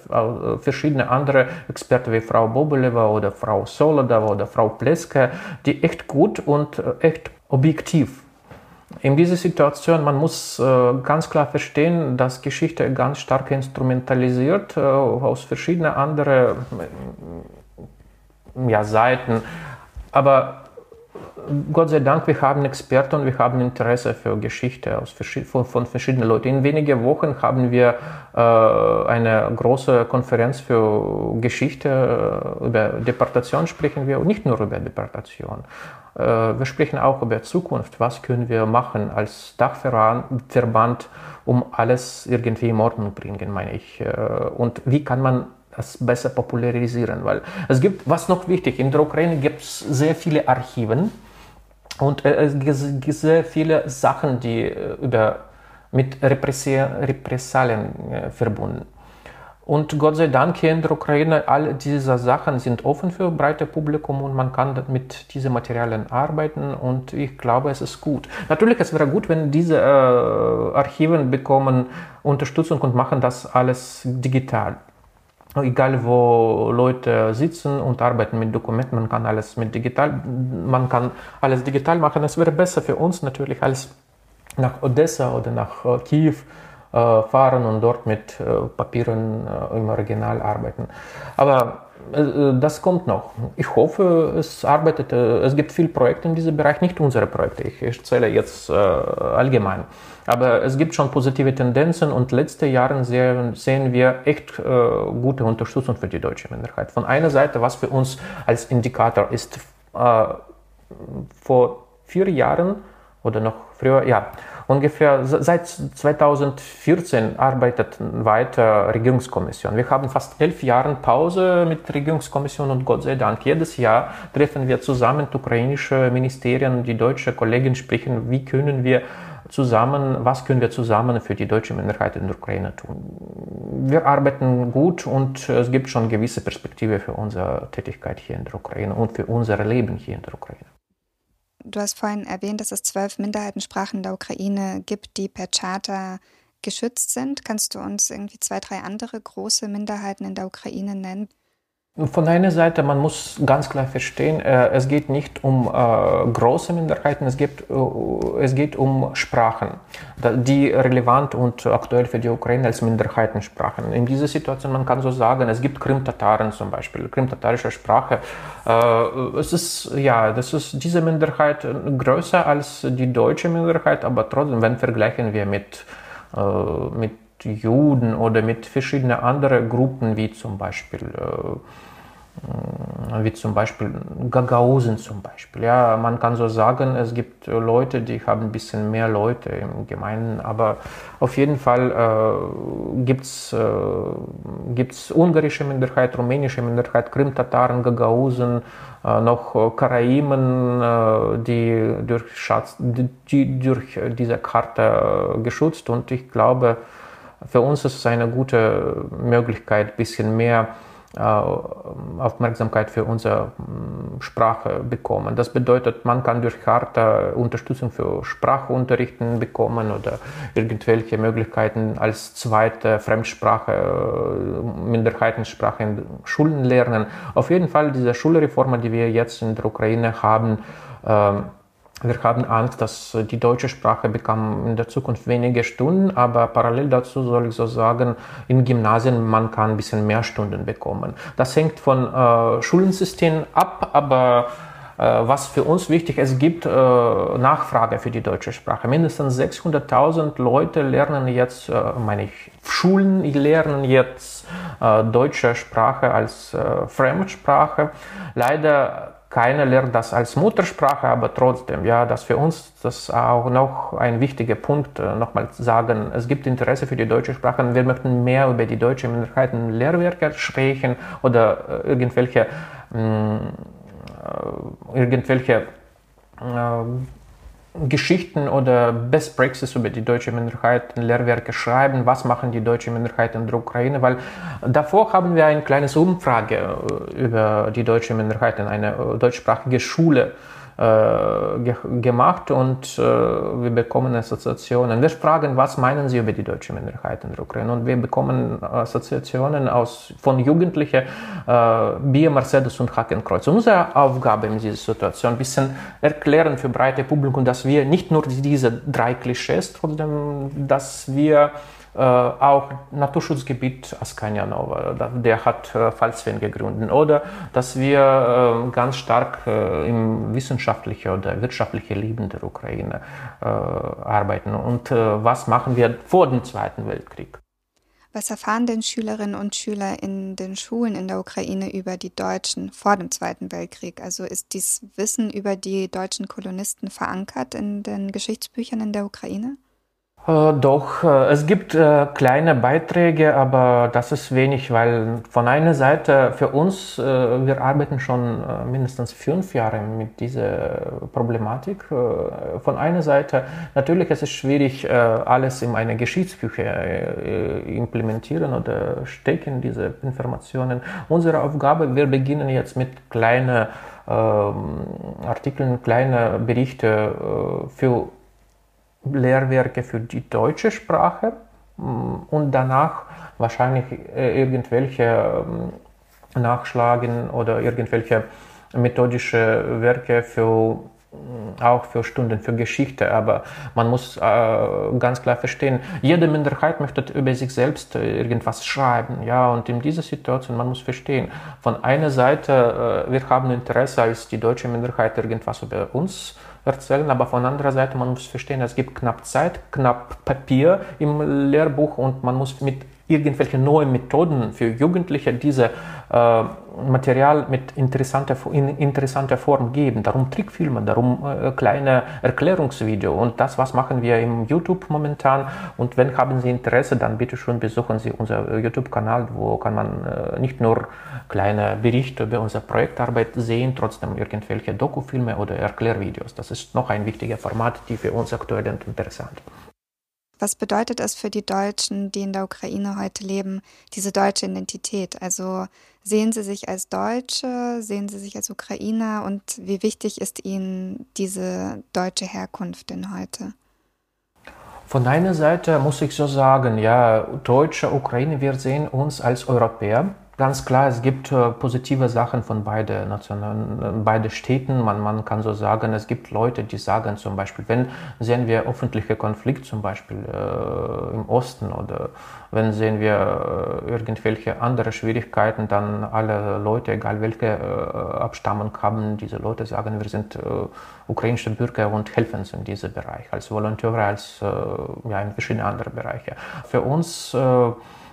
verschiedene andere Experten wie Frau Bobeleva oder Frau Solodova oder Frau Pleske, die echt gut und echt objektiv in dieser Situation, man muss äh, ganz klar verstehen, dass Geschichte ganz stark instrumentalisiert äh, aus verschiedenen anderen äh, ja, Seiten. Aber Gott sei Dank, wir haben Experten und wir haben Interesse für Geschichte aus, von, von verschiedenen Leuten. In wenigen Wochen haben wir äh, eine große Konferenz für Geschichte. Äh, über Deportation sprechen wir und nicht nur über Deportation. Äh, wir sprechen auch über Zukunft. Was können wir machen als Dachverband, um alles irgendwie in Ordnung bringen, meine ich. Äh, und wie kann man das besser popularisieren, weil es gibt, was noch wichtig, in der Ukraine gibt es sehr viele Archiven, und äh, es sehr viele Sachen, die äh, über, mit Repressalien äh, verbunden. Und Gott sei Dank hier in der Ukraine, all diese Sachen sind offen für breite Publikum und man kann mit diesen Materialien arbeiten und ich glaube, es ist gut. Natürlich, es wäre gut, wenn diese äh, Archiven bekommen Unterstützung und machen das alles digital egal wo Leute sitzen und arbeiten mit Dokumenten, man kann alles mit digital, man kann alles digital machen. Es wäre besser für uns natürlich als nach Odessa oder nach äh, Kiew äh, fahren und dort mit äh, Papieren im Original arbeiten. Aber das kommt noch. Ich hoffe, es arbeitet, es gibt viele Projekte in diesem Bereich, nicht unsere Projekte. Ich erzähle jetzt allgemein. Aber es gibt schon positive Tendenzen und letzte Jahre sehen wir echt äh, gute Unterstützung für die deutsche Minderheit. Von einer Seite, was für uns als Indikator ist, äh, vor vier Jahren oder noch früher, ja, ungefähr seit 2014 arbeitet weiter Regierungskommission. Wir haben fast elf Jahre Pause mit Regierungskommission und Gott sei Dank jedes Jahr treffen wir zusammen ukrainische Ministerien, die deutsche Kollegen sprechen, wie können wir zusammen, was können wir zusammen für die deutsche Minderheit in der Ukraine tun. Wir arbeiten gut und es gibt schon gewisse Perspektive für unsere Tätigkeit hier in der Ukraine und für unser Leben hier in der Ukraine. Du hast vorhin erwähnt, dass es zwölf Minderheitensprachen in der Ukraine gibt, die per Charta geschützt sind. Kannst du uns irgendwie zwei, drei andere große Minderheiten in der Ukraine nennen? Von einer Seite, man muss ganz klar verstehen, äh, es geht nicht um äh, große Minderheiten, es geht, äh, es geht um Sprachen, die relevant und aktuell für die Ukraine als Minderheitensprachen. In dieser Situation, man kann so sagen, es gibt Krim-Tataren zum Beispiel, krim-tatarische Sprache. es ist, ja, das ist diese Minderheit größer als die deutsche Minderheit, aber trotzdem, wenn vergleichen wir mit, mit Juden oder mit verschiedenen anderen Gruppen, wie zum Beispiel wie zum Beispiel Gagausen zum Beispiel. Ja, man kann so sagen, es gibt Leute, die haben ein bisschen mehr Leute im Gemeinen, aber auf jeden Fall äh, gibt es äh, ungarische Minderheit, rumänische Minderheit, Krim-Tataren, Gagausen, äh, noch Karaimen, äh, die, durch Schatz, die durch diese Karte äh, geschützt und ich glaube, für uns ist es eine gute Möglichkeit, ein bisschen mehr äh, Aufmerksamkeit für unsere hm, Sprache bekommen. Das bedeutet, man kann durch Charta Unterstützung für Sprachunterrichten bekommen oder irgendwelche Möglichkeiten als zweite Fremdsprache, äh, Minderheitensprache in Schulen lernen. Auf jeden Fall diese Schulreformen, die wir jetzt in der Ukraine haben, ähm, wir haben Angst, dass die deutsche Sprache bekam in der Zukunft wenige Stunden, aber parallel dazu soll ich so sagen, in Gymnasien man kann ein bisschen mehr Stunden bekommen. Das hängt von äh, Schulensystem ab, aber äh, was für uns wichtig ist, es gibt äh, Nachfrage für die deutsche Sprache. Mindestens 600.000 Leute lernen jetzt, äh, meine ich, Schulen lernen jetzt äh, deutsche Sprache als äh, Fremdsprache. Leider keiner lernt das als Muttersprache, aber trotzdem, ja, das für uns das auch noch ein wichtiger Punkt, äh, nochmal sagen, es gibt Interesse für die deutsche Sprache und wir möchten mehr über die deutsche Minderheiten Lehrwerke sprechen oder äh, irgendwelche, mh, mm, äh, irgendwelche äh, Geschichten oder Best Practices über die deutsche Minderheit in Lehrwerke schreiben, was machen die deutsche Minderheit in der Ukraine, weil davor haben wir ein kleines Umfrage äh, über die deutsche Minderheit in einer äh, deutschsprachige Schule äh, ge gemacht und äh, wir bekommen Assoziationen. Wir fragen, was meinen Sie über die deutsche Minderheit in der Ukraine? Und wir bekommen Assoziationen aus, von Jugendlichen, äh, Bier, Mercedes und Hakenkreuz. Unsere Aufgabe in dieser Situation ein bisschen erklären für breite Publikum, dass wir nicht nur diese drei Klischees, trotzdem, dass wir äh, auch Naturschutzgebiet Askania Nova, der hat äh, gegründet. Oder dass wir äh, ganz stark im wissenschaftlichen oder wirtschaftlichen Leben der Ukraine arbeiten. Und was machen wir vor dem Zweiten Weltkrieg? Was erfahren denn Schülerinnen und Schüler in den Schulen in der Ukraine über die Deutschen vor dem Zweiten Weltkrieg? Also ist dieses Wissen über die deutschen Kolonisten verankert in den Geschichtsbüchern in der Ukraine? Äh, doch, äh, es gibt äh, kleine Beiträge, aber das ist wenig, weil von einer Seite für uns, wir arbeiten schon mindestens fünf Jahre mit dieser Problematik. Von einer Seite, natürlich ist es schwierig, alles in eine Geschichtsbücher implementieren oder stecken, diese Informationen. Unsere Aufgabe, wir beginnen jetzt mit kleinen ähm, Artikeln, kleinen Berichte für Lehrwerke für die deutsche Sprache mm, und danach wahrscheinlich äh, irgendwelche ähm, Nachschlagen oder irgendwelche methodische Werke für mm, auch für Stunden für Geschichte, aber man muss äh, ganz klar verstehen, jede Minderheit möchte über sich selbst äh, irgendwas schreiben, ja, und in dieser Situation, man muss verstehen, von einer Seite, äh, wir haben Interesse als die deutsche Minderheit irgendwas über uns erzählen, aber von anderer Seite, man muss verstehen, es gibt knapp Zeit, knapp Papier im Lehrbuch und man muss mit irgendwelchen neuen Methoden für Jugendliche diese äh, Material mit interessanter, in interessanter Form geben. Darum Trickfilme, darum äh, kleine Erklärungsvideo und das, was machen wir im YouTube momentan. Und wenn haben Sie Interesse, dann bitte schon besuchen Sie unser YouTube-Kanal, wo kann man äh, nicht nur kleine Berichte über unsere Projektarbeit sehen, trotzdem irgendwelche Dokufilme oder Erklärvideos. Das ist noch ein wichtiger Format, die für uns aktuell interessant. Was bedeutet es für die Deutschen, die in der Ukraine heute leben, diese deutsche Identität? Also sehen sie sich als Deutsche, sehen sie sich als Ukrainer und wie wichtig ist ihnen diese deutsche Herkunft denn heute? Von einer Seite muss ich so sagen, ja, Deutsche, Ukraine, wir sehen uns als Europäer. Ganz klar, es gibt äh, positive Sachen von beiden Nationen, äh, beide Städten. Man, man kann so sagen, es gibt Leute, die sagen zum Beispiel, wenn sehen wir öffentliche Konflikt zum Beispiel äh, im Osten oder wenn sehen wir äh, irgendwelche andere Schwierigkeiten, dann alle Leute, egal welche äh, Abstammung haben, diese Leute sagen, wir sind äh, ukrainische Bürger und helfen uns in diesem Bereich, als Volontäre, als ja, in verschiedenen anderen Bereichen. Für uns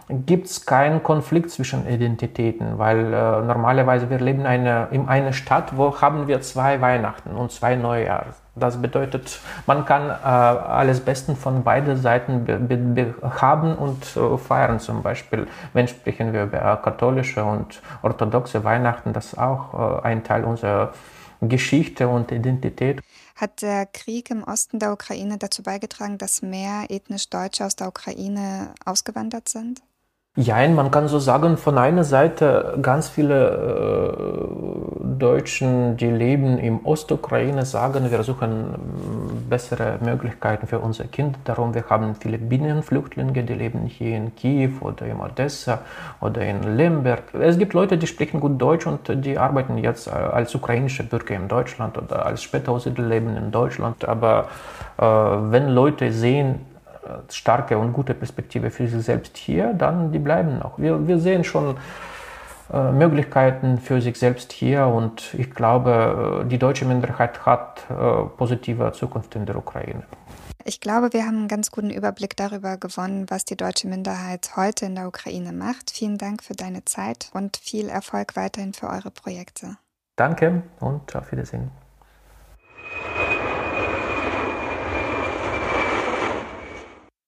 gibt es keinen Konflikt zwischen Identitäten, weil äh, normalerweise wir leben eine, in einer Stadt, wo haben wir zwei Weihnachten und zwei Neujahre. Das bedeutet, man kann äh, alles Besten von beiden Seiten be, be, haben und äh, feiern. Zum Beispiel, wenn sprechen wir über katholische und orthodoxe Weihnachten, das ist auch äh, ein Teil unserer Geschichte und Identität. Hat der Krieg im Osten der Ukraine dazu beigetragen, dass mehr ethnisch Deutsche aus der Ukraine ausgewandert sind? Ja, man kann so sagen, von einer Seite ganz viele äh, Deutschen, die leben im Ostukraine, sagen, wir suchen ähm, bessere Möglichkeiten für unser Kind. Darum, wir haben viele Binnenflüchtlinge, die leben hier in Kiew oder in Odessa oder in Lemberg. Es gibt Leute, die sprechen gut Deutsch und die arbeiten jetzt äh, als ukrainische Bürger in Deutschland oder als Spätaussiedler leben in Deutschland. Aber äh, wenn Leute sehen, starke und gute Perspektive für sich selbst hier, dann die bleiben noch. Wir, wir sehen schon äh, Möglichkeiten für sich selbst hier und ich glaube, äh, die deutsche Minderheit hat äh, positive Zukunft in der Ukraine. Ich glaube, wir haben einen ganz guten Überblick darüber gewonnen, was die deutsche Minderheit heute in der Ukraine macht. Vielen Dank für deine Zeit und viel Erfolg weiterhin für eure Projekte. Danke und auf Wiedersehen.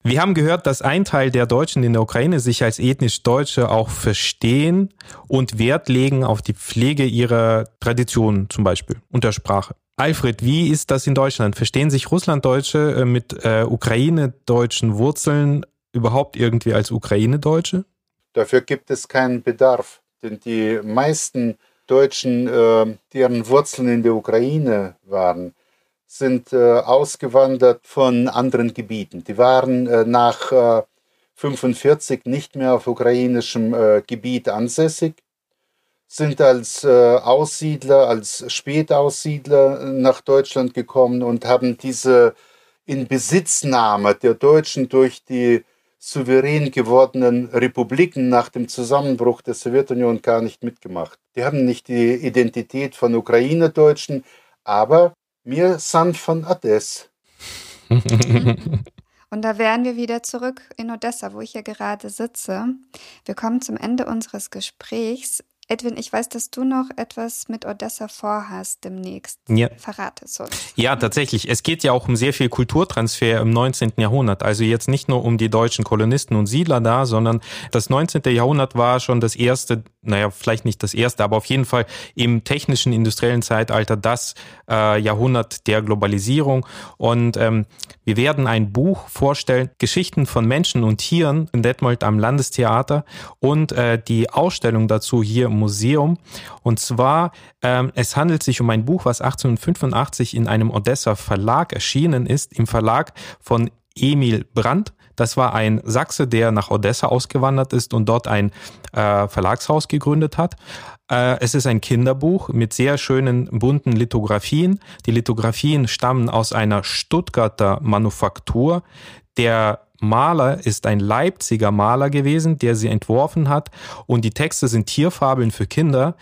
Wir haben gehört, dass ein Teil der Deutschen in der Ukraine sich als ethnisch Deutsche auch verstehen und Wert legen auf die Pflege ihrer Traditionen zum Beispiel und der Sprache. Alfred, wie ist das in Deutschland? Verstehen sich Russlanddeutsche äh, mit äh, Ukraine-deutschen Wurzeln überhaupt irgendwie als Ukraine-Deutsche? Dafür gibt es keinen Bedarf, denn die meisten Deutschen, äh, deren Wurzeln in der Ukraine waren, sind äh, ausgewandert von anderen Gebieten. Die waren äh, nach äh, 45 nicht mehr auf ukrainischem äh, Gebiet ansässig, sind als äh, Aussiedler, als Spätaussiedler nach Deutschland gekommen und haben diese Inbesitznahme der Deutschen durch die souverän gewordenen Republiken nach dem Zusammenbruch der Sowjetunion gar nicht mitgemacht. Die haben nicht die Identität von Ukraine-Deutschen, aber mir san von Ades. [LAUGHS] Und da wären wir wieder zurück in Odessa, wo ich ja gerade sitze. Wir kommen zum Ende unseres Gesprächs. Edwin, ich weiß, dass du noch etwas mit Odessa vorhast demnächst. Ja. Verrate es uns. Ja, tatsächlich. Es geht ja auch um sehr viel Kulturtransfer im 19. Jahrhundert. Also jetzt nicht nur um die deutschen Kolonisten und Siedler da, sondern das 19. Jahrhundert war schon das erste, naja, vielleicht nicht das erste, aber auf jeden Fall im technischen industriellen Zeitalter das äh, Jahrhundert der Globalisierung. Und ähm, wir werden ein Buch vorstellen, Geschichten von Menschen und Tieren in Detmold am Landestheater und äh, die Ausstellung dazu hier im Museum. Und zwar, ähm, es handelt sich um ein Buch, was 1885 in einem Odessa Verlag erschienen ist, im Verlag von Emil Brandt. Das war ein Sachse, der nach Odessa ausgewandert ist und dort ein äh, Verlagshaus gegründet hat. Äh, es ist ein Kinderbuch mit sehr schönen bunten Lithografien. Die Lithografien stammen aus einer Stuttgarter Manufaktur. Der Maler ist ein Leipziger Maler gewesen, der sie entworfen hat. Und die Texte sind Tierfabeln für Kinder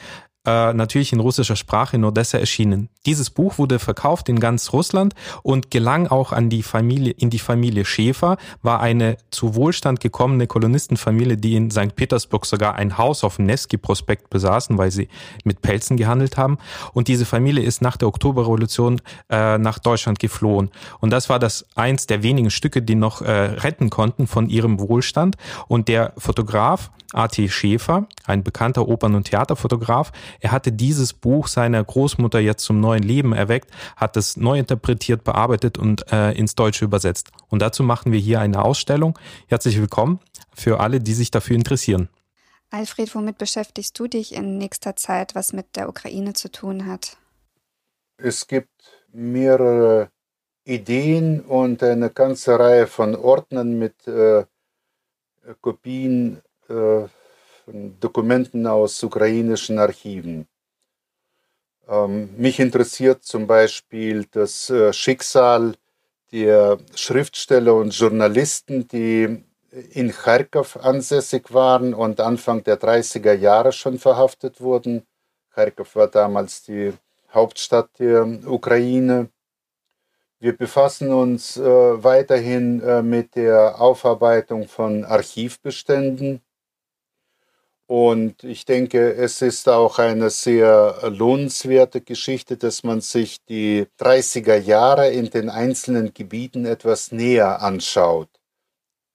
äh, natürlich in russischer Sprache in Odessa erschienen. Dieses Buch wurde verkauft in ganz Russland und gelang auch an die Familie, in die Familie Schäfer, war eine zu Wohlstand gekommene Kolonistenfamilie, die in St. Petersburg sogar ein Haus auf dem Nevsky-Prospekt besaßen, weil sie mit Pelzen gehandelt haben. Und diese Familie ist nach der Oktoberrevolution äh, nach Deutschland geflohen. Und das war das eins der wenigen Stücke, die noch äh, retten konnten von ihrem Wohlstand. Und der Fotograf A.T. Schäfer, ein bekannter Opern- und Theaterfotograf, er hatte dieses Buch seiner Großmutter jetzt zum neuen Leben erweckt, hat es neu interpretiert, bearbeitet und äh, ins Deutsche übersetzt. Und dazu machen wir hier eine Ausstellung. Herzlich willkommen für alle, die sich dafür interessieren. Alfred, womit beschäftigst du dich in nächster Zeit, was mit der Ukraine zu tun hat? Es gibt mehrere Ideen und eine ganze Reihe von Ordnern mit äh, Kopien äh, Dokumenten aus ukrainischen Archiven. Ähm, mich interessiert zum Beispiel das äh, Schicksal der Schriftsteller und Journalisten, die in Kharkov ansässig waren und Anfang der 30er Jahre schon verhaftet wurden. Kharkov war damals die Hauptstadt der Ukraine. Wir befassen uns äh, weiterhin äh, mit der Aufarbeitung von Archivbeständen Und ich denke, es ist auch eine sehr lohnenswerte Geschichte, dass man sich die 30er Jahre in den einzelnen Gebieten etwas näher anschaut.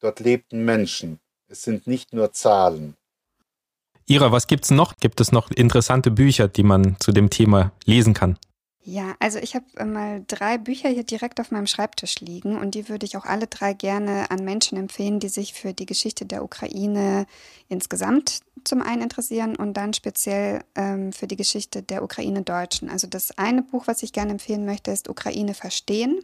Dort lebten Menschen. Es sind nicht nur Zahlen. Ira, was gibt's noch? Gibt es noch interessante Bücher, die man zu dem Thema lesen kann? Ja, also ich habe äh, mal drei Bücher hier direkt auf meinem Schreibtisch liegen und die würde ich auch alle drei gerne an Menschen empfehlen, die sich für die Geschichte der Ukraine insgesamt zum einen interessieren und dann speziell ähm, für die Geschichte der Ukraine-Deutschen. Also das eine Buch, was ich gerne empfehlen möchte, ist Ukraine verstehen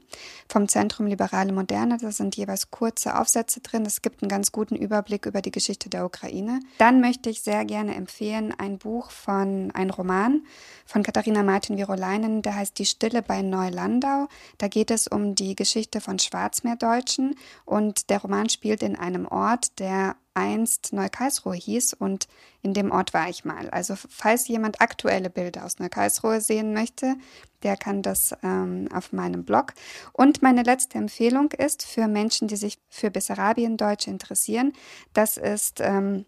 vom Zentrum Liberale Moderne. Da sind jeweils kurze Aufsätze drin. Es gibt einen ganz guten Überblick über die Geschichte der Ukraine. Dann möchte ich sehr gerne empfehlen ein Buch von, ein Roman von Katharina Martin-Virolainen, der heißt Die Stille bei Neulandau. Da geht es um die Geschichte von Schwarzmeerdeutschen und der Roman spielt in einem Ort, der einst Neukarlsruhe hieß und in dem Ort war ich mal. Also falls jemand aktuelle Bilder aus Neukarlsruhe sehen möchte, der kann das ähm, auf meinem Blog. Und meine letzte Empfehlung ist für Menschen, die sich für Bessarabien-Deutsche interessieren. Das ist ähm,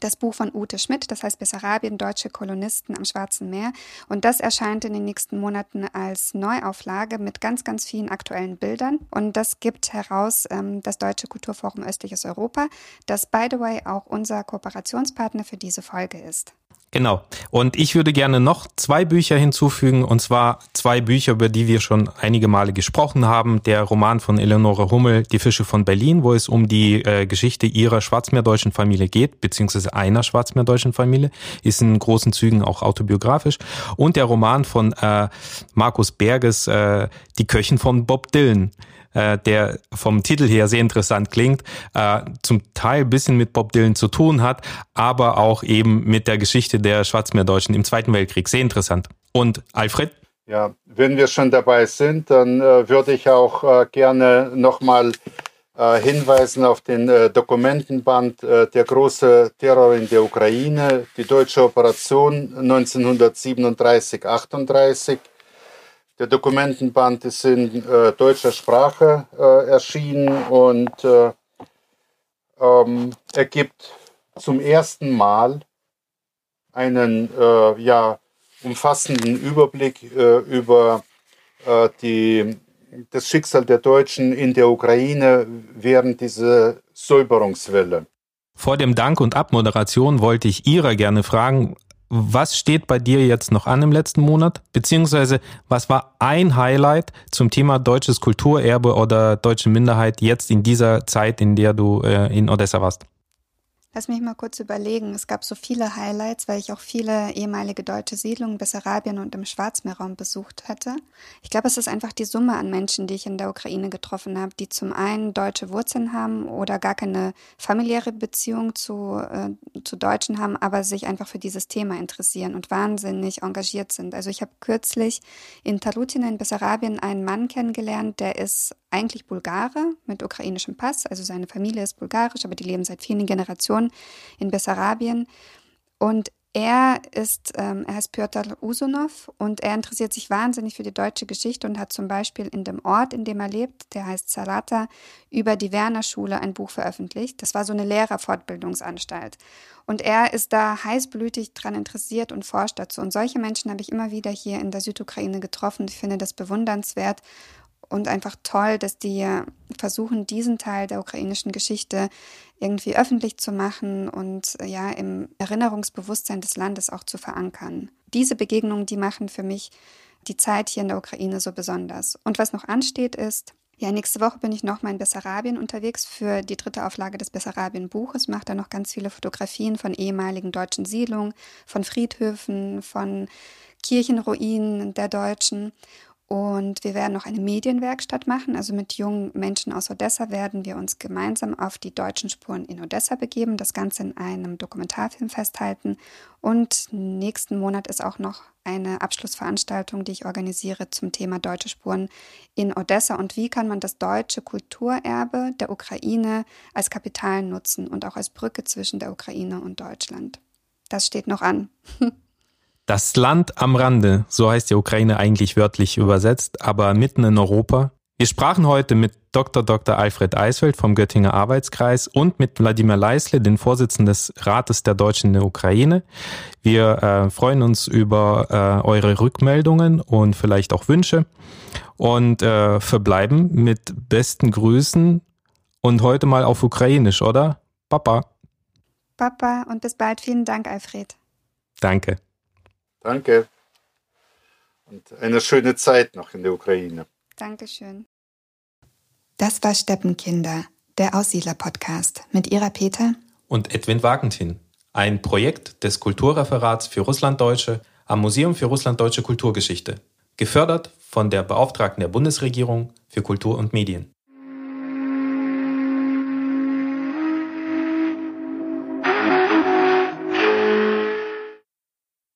das Buch von Ute Schmidt, das heißt Bessarabien, deutsche Kolonisten am Schwarzen Meer. Und das erscheint in den nächsten Monaten als Neuauflage mit ganz, ganz vielen aktuellen Bildern. Und das gibt heraus ähm, das Deutsche Kulturforum Östliches Europa, das, by the way, auch unser Kooperationspartner für diese Folge ist. Genau. Und ich würde gerne noch zwei Bücher hinzufügen, und zwar zwei Bücher, über die wir schon einige Male gesprochen haben. Der Roman von Eleonore Hummel, Die Fische von Berlin, wo es um die äh, Geschichte ihrer schwarzmeerdeutschen Familie geht, beziehungsweise einer schwarzmeerdeutschen Familie, ist in großen Zügen auch autobiografisch. Und der Roman von äh, Markus Berges, äh, Die Köchin von Bob Dylan äh, der vom Titel her sehr interessant klingt, äh, zum Teil bisschen mit Bob Dylan zu tun hat, aber auch eben mit der Geschichte der Schwarzmeerdeutschen im Zweiten Weltkrieg. Sehr interessant. Und Alfred? Ja, wenn wir schon dabei sind, dann äh, würde ich auch äh, gerne nochmal äh, hinweisen auf den äh, Dokumentenband äh, Der große Terror in der Ukraine, die deutsche Operation 1937-38 der Dokumentenband ist in äh, deutscher Sprache äh, erschienen und äh, ähm, ergibt zum ersten Mal einen äh, ja, umfassenden Überblick äh, über äh, die, das Schicksal der Deutschen in der Ukraine während dieser Säuberungswelle. Vor dem Dank und Abmoderation wollte ich Ira gerne fragen, was steht bei dir jetzt noch an im letzten Monat? Beziehungsweise, was war ein Highlight zum Thema deutsches Kulturerbe oder deutsche Minderheit jetzt in dieser Zeit, in der du äh, in Odessa warst? Lass mich mal kurz überlegen. Es gab so viele Highlights, weil ich auch viele ehemalige deutsche Siedlungen Bessarabien und im Schwarzmeerraum besucht hatte. Ich glaube, es ist einfach die Summe an Menschen, die ich in der Ukraine getroffen habe, die zum einen deutsche Wurzeln haben oder gar keine familiäre Beziehung zu, äh, zu Deutschen haben, aber sich einfach für dieses Thema interessieren und wahnsinnig engagiert sind. Also ich habe kürzlich in Talutina in Bessarabien einen Mann kennengelernt, der ist eigentlich Bulgare mit ukrainischem Pass, also seine Familie ist bulgarisch, aber die leben seit vielen Generationen in Bessarabien. Und er ist, ähm, er heißt Piotr Usonov und er interessiert sich wahnsinnig für die deutsche Geschichte und hat zum Beispiel in dem Ort, in dem er lebt, der heißt Salata, über die Werner Schule ein Buch veröffentlicht. Das war so eine Lehrerfortbildungsanstalt. Und er ist da heißblütig dran interessiert und forscht dazu. Und solche Menschen habe ich immer wieder hier in der Südukraine getroffen. Ich finde das bewundernswert und einfach toll, dass die versuchen, diesen Teil der ukrainischen Geschichte irgendwie öffentlich zu machen und ja im Erinnerungsbewusstsein des Landes auch zu verankern. Diese Begegnungen, die machen für mich die Zeit hier in der Ukraine so besonders. Und was noch ansteht ist, ja, nächste Woche bin ich nochmal in Bessarabien unterwegs für die dritte Auflage des Bessarabien-Buches. Mache da noch ganz viele Fotografien von ehemaligen deutschen Siedlungen, von Friedhöfen, von Kirchenruinen der Deutschen. Und wir werden noch eine Medienwerkstatt machen. Also mit jungen Menschen aus Odessa werden wir uns gemeinsam auf die deutschen Spuren in Odessa begeben, das Ganze in einem Dokumentarfilm festhalten. Und nächsten Monat ist auch noch eine Abschlussveranstaltung, die ich organisiere zum Thema deutsche Spuren in Odessa und wie kann man das deutsche Kulturerbe der Ukraine als Kapital nutzen und auch als Brücke zwischen der Ukraine und Deutschland. Das steht noch an. [LAUGHS] Das Land am Rande, so heißt die Ukraine eigentlich wörtlich übersetzt, aber mitten in Europa, Wir sprachen heute mit Dr. Dr. Alfred Eisfeld vom Göttinger Arbeitskreis und mit Wladimir Leisle, den Vorsitzenden des Rates der Deutschen in der Ukraine. Wir äh, freuen uns über äh, eure Rückmeldungen und vielleicht auch Wünsche und äh, verbleiben mit besten Grüßen und heute mal auf Ukrainisch, oder? Papa. Papa und bis bald. Vielen Dank, Alfred. Danke. Danke. Und eine schöne Zeit noch in der Ukraine. Dankeschön. Das war Steppenkinder, der Aussiedler-Podcast mit Ira Peter und Edwin Wagentin, ein Projekt des Kulturreferats für Russlanddeutsche am Museum für Russlanddeutsche Kulturgeschichte, gefördert von der Beauftragten der Bundesregierung für Kultur und Medien.